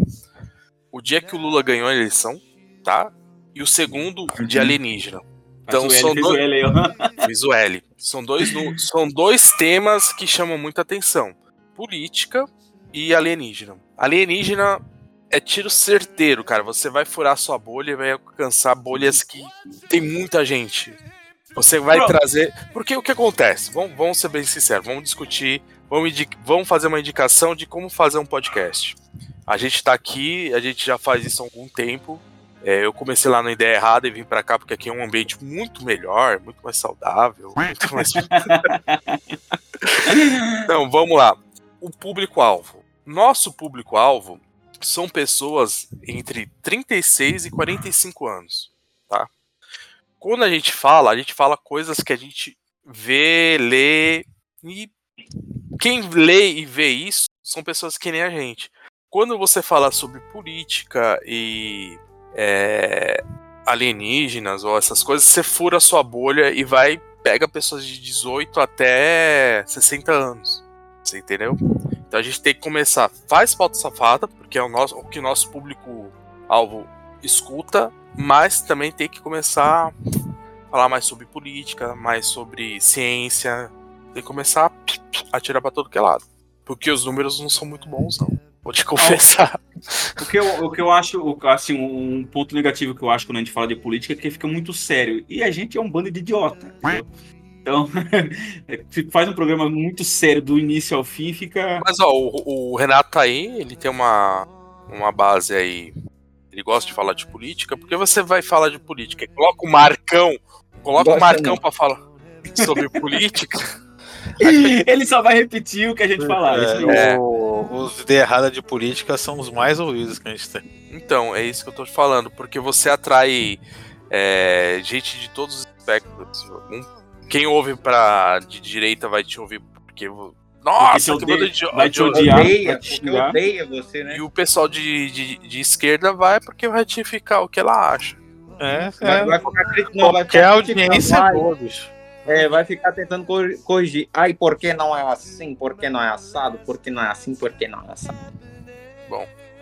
o dia que o Lula ganhou a eleição, tá? E o segundo de alienígena. Então Faz *laughs* o L, são dois. L. Fiz o L. São dois, são dois temas que chamam muita atenção: política e alienígena. Alienígena é tiro certeiro, cara. Você vai furar sua bolha e vai alcançar bolhas que tem muita gente. Você vai Pronto. trazer. Porque o que acontece? Vamos, vamos ser bem sinceros, vamos discutir, vamos, vamos fazer uma indicação de como fazer um podcast. A gente tá aqui, a gente já faz isso há algum tempo. É, eu comecei lá na ideia errada e vim pra cá porque aqui é um ambiente muito melhor, muito mais saudável, muito mais. *laughs* então, vamos lá. O público-alvo. Nosso público-alvo são pessoas entre 36 e 45 anos, tá? Quando a gente fala, a gente fala coisas que a gente vê, lê e quem lê e vê isso são pessoas que nem a gente. Quando você fala sobre política e é, alienígenas ou essas coisas, você fura a sua bolha e vai pega pessoas de 18 até 60 anos. Você entendeu? Então a gente tem que começar, faz pauta safada, porque é o, nosso, o que o nosso público alvo escuta, mas também tem que começar a falar mais sobre política, mais sobre ciência, tem que começar a atirar pra todo que é lado. Porque os números não são muito bons, não. Vou te confessar. *laughs* O que eu, o que eu acho, assim, um ponto negativo que eu acho quando a gente fala de política é que fica muito sério. E a gente é um bando de idiota. entendeu? Então, *laughs* faz um programa muito sério do início ao fim, fica. Mas ó, o, o Renato tá aí, ele tem uma, uma base aí. Ele gosta de falar de política, porque você vai falar de política. Coloca o Marcão, coloca o Gosta Marcão não. pra falar sobre política. *laughs* Ele só vai repetir o que a gente falar. É. O- os ideias erradas de política são os mais ouvidos que a gente tem. Então, é isso que eu tô te falando, porque você atrai é, gente de todos os espectros. Um- quem ouve pra, de direita vai te ouvir porque. Nossa, te que odeia- de, vai te odiar. Odeia, vai te porque odeia você, né? E o pessoal de, de, de esquerda vai porque vai ratificar o que ela acha. É, Vai, vai ficar crit- não, vai Qualquer ficar audiência é criticando, boa, bicho. vai, é, vai ficar tentando cor- corrigir. Ai, por que não é assim? Por que não é assado? Por que não é assim? Por que não é assado?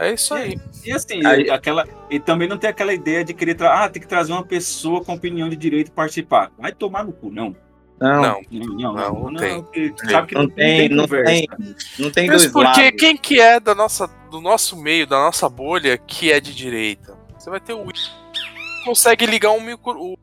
É isso aí. E assim, Aí- aquela, e também não tem aquela ideia de querer ah, tem que trazer uma pessoa com opinião de direito e participar. Vai tomar no cu, não. Não, Não. Não, não, tem. porque sabe que não tem, não tem, não tem Mas dois porque lados. quem que é da nossa, do nosso meio, da nossa bolha, que é de direita? Você vai ter o consegue ligar um micro,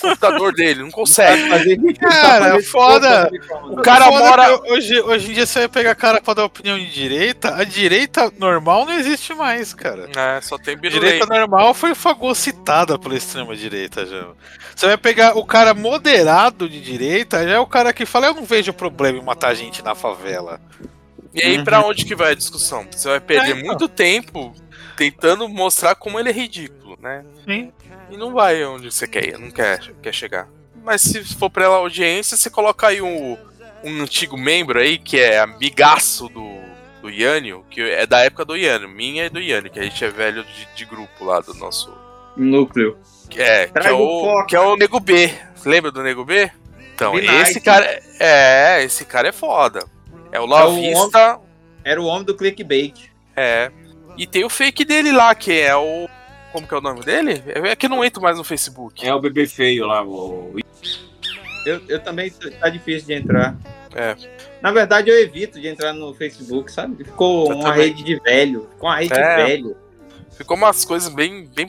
computador dele, não consegue. Cara, foda. O cara Foda mora. Hoje, hoje em dia você vai pegar cara pra dar opinião de direita, a direita normal não existe mais, cara. É, só tem A birulei. direita normal foi fagocitada pela extrema direita já. Você vai pegar o cara moderado de direita, já é o cara que fala, eu não vejo problema em matar gente na favela. E aí, pra onde que vai a discussão? Você vai perder É, então. muito tempo tentando mostrar como ele é ridículo, né? Sim. E não vai onde você quer ir, não quer, quer chegar. Mas se for pela audiência, você coloca aí um, um antigo membro aí, que é amigaço do, do Yânio, que é da época do Yânio, minha e do Yânio, que a gente é velho de, de grupo lá do nosso. Núcleo. que É, que é, o que é o Nego B. Você lembra do Nego B? Então, Be esse nice. cara. É, esse cara é foda. É o É o Lavista. Era o homem do clickbait. É. E tem o fake dele lá, que é o. Como que é o nome dele? É que eu não entro mais no Facebook. É o bebê feio lá, o. Eu, eu também tá difícil de entrar. É. Na verdade, eu evito de entrar no Facebook, sabe? Ficou Eu uma também. rede de velho. Ficou uma rede É. de velho. Ficou umas coisas bem. bem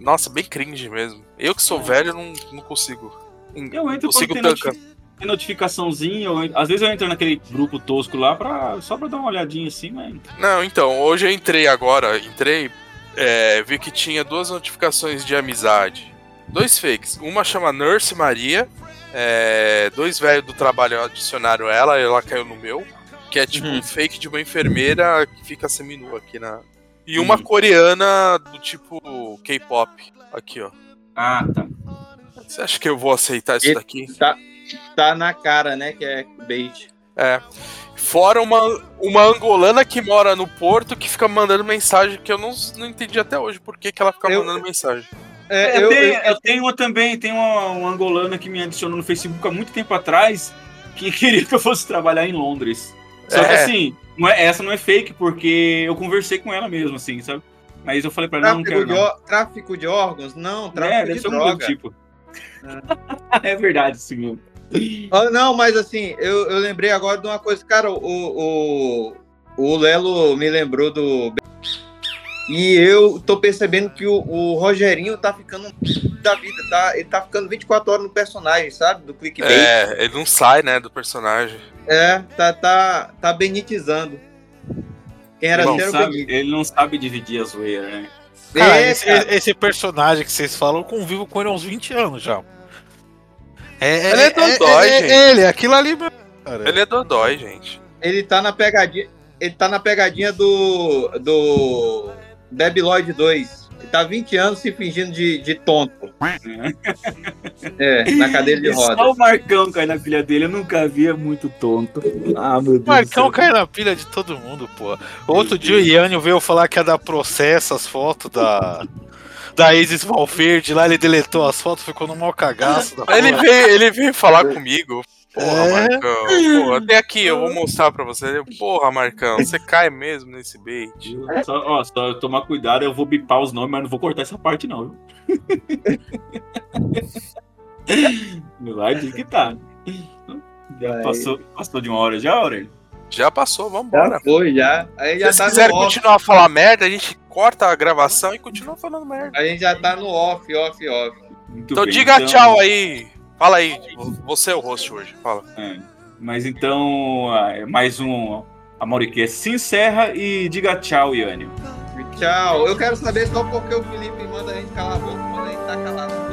nossa, bem cringe mesmo. Eu que sou velho, não, não consigo. Eu entro quando consigo tem, tancar. noti- tem notificaçãozinha. eu às vezes eu entro naquele grupo tosco lá pra, só pra dar uma olhadinha assim, mas. Não, então, hoje eu entrei agora, entrei, é, vi que tinha duas notificações de amizade. Dois fakes. Uma chama Nurse Maria. é, dois velhos do trabalho adicionaram ela, ela caiu no meu. Que é tipo Uhum. um fake de uma enfermeira que fica seminua aqui na. E uma coreana do tipo K-pop. Aqui, ó. Ah, tá. Você acha que eu vou aceitar isso E- daqui? Tá, tá na cara, né? Que é bait. É. Fora uma, uma angolana que mora no Porto que fica mandando mensagem que eu não, não entendi até hoje por que, que ela fica Eu- mandando mensagem. É, eu, eu, tenho, eu- eu tenho uma também, tem uma, uma angolana que me adicionou no Facebook há muito tempo atrás que *laughs* queria que eu fosse trabalhar em Londres. Só que É. assim, não é, essa não é fake, porque eu conversei com ela mesmo, assim, sabe? Mas eu falei pra ela, não, não tráfico, quero de, não. tráfico de órgãos? Não, É, tráfico deve de um droga. tipo. *laughs* é verdade, sim. Ah, não, mas assim, eu, eu lembrei agora de uma coisa, cara, o, o, o Lelo me lembrou do. E eu tô percebendo que o, o Rogerinho tá ficando da vida, tá? Ele tá ficando 24 horas no personagem, sabe? Do clickbait. É, ele não sai, né, do personagem. É, tá, tá, tá benitizando. Quem era Ele não, sabe, Benito. ele não sabe dividir a zoeira, né? Cara, É, esse, cara. esse personagem que vocês falam, eu convivo com ele há uns 20 anos já. É, Ele é dodói, é, gente. é ele, aquilo ali cara. Ele é dodói, gente. Ele tá na pegadinha. Ele tá na pegadinha do. do. Debi Lloyd 2. Ele tá 20 anos se fingindo de, de tonto. É, na cadeira de roda. *laughs* só o Marcão cai na pilha dele, eu nunca via muito tonto. Ah, meu Deus. Marcão do céu. cai na pilha de todo mundo, pô. Outro dia o Iânio veio falar que ia dar processo as fotos da. Da Isis Valverde lá, ele deletou as fotos, ficou no mau cagaço. Da Ele veio, ele veio falar comigo. Porra, É? Marcão. Porra, até aqui, eu vou mostrar pra você. Porra, Marcão, você cai mesmo nesse bait. Só, ó, só tomar cuidado, eu vou bipar os nomes, mas não vou cortar essa parte, não. viu? *laughs* Dizer que tá. Já passou, passou de uma hora já, Aurélio? Já passou, vambora. Já foi, já. Aí Se já tá quiserem no off. continuar a falar merda, a gente corta a gravação e continua falando merda. A gente já tá no off, off, off. Muito Então bem, diga tchau aí. Fala aí, você é o host hoje. Fala. É, Mas então, ah, é mais um Amoricast se encerra e diga tchau, Iânio. Tchau. Eu quero saber só porque o Felipe manda a gente calar a boca quando a gente tá calado.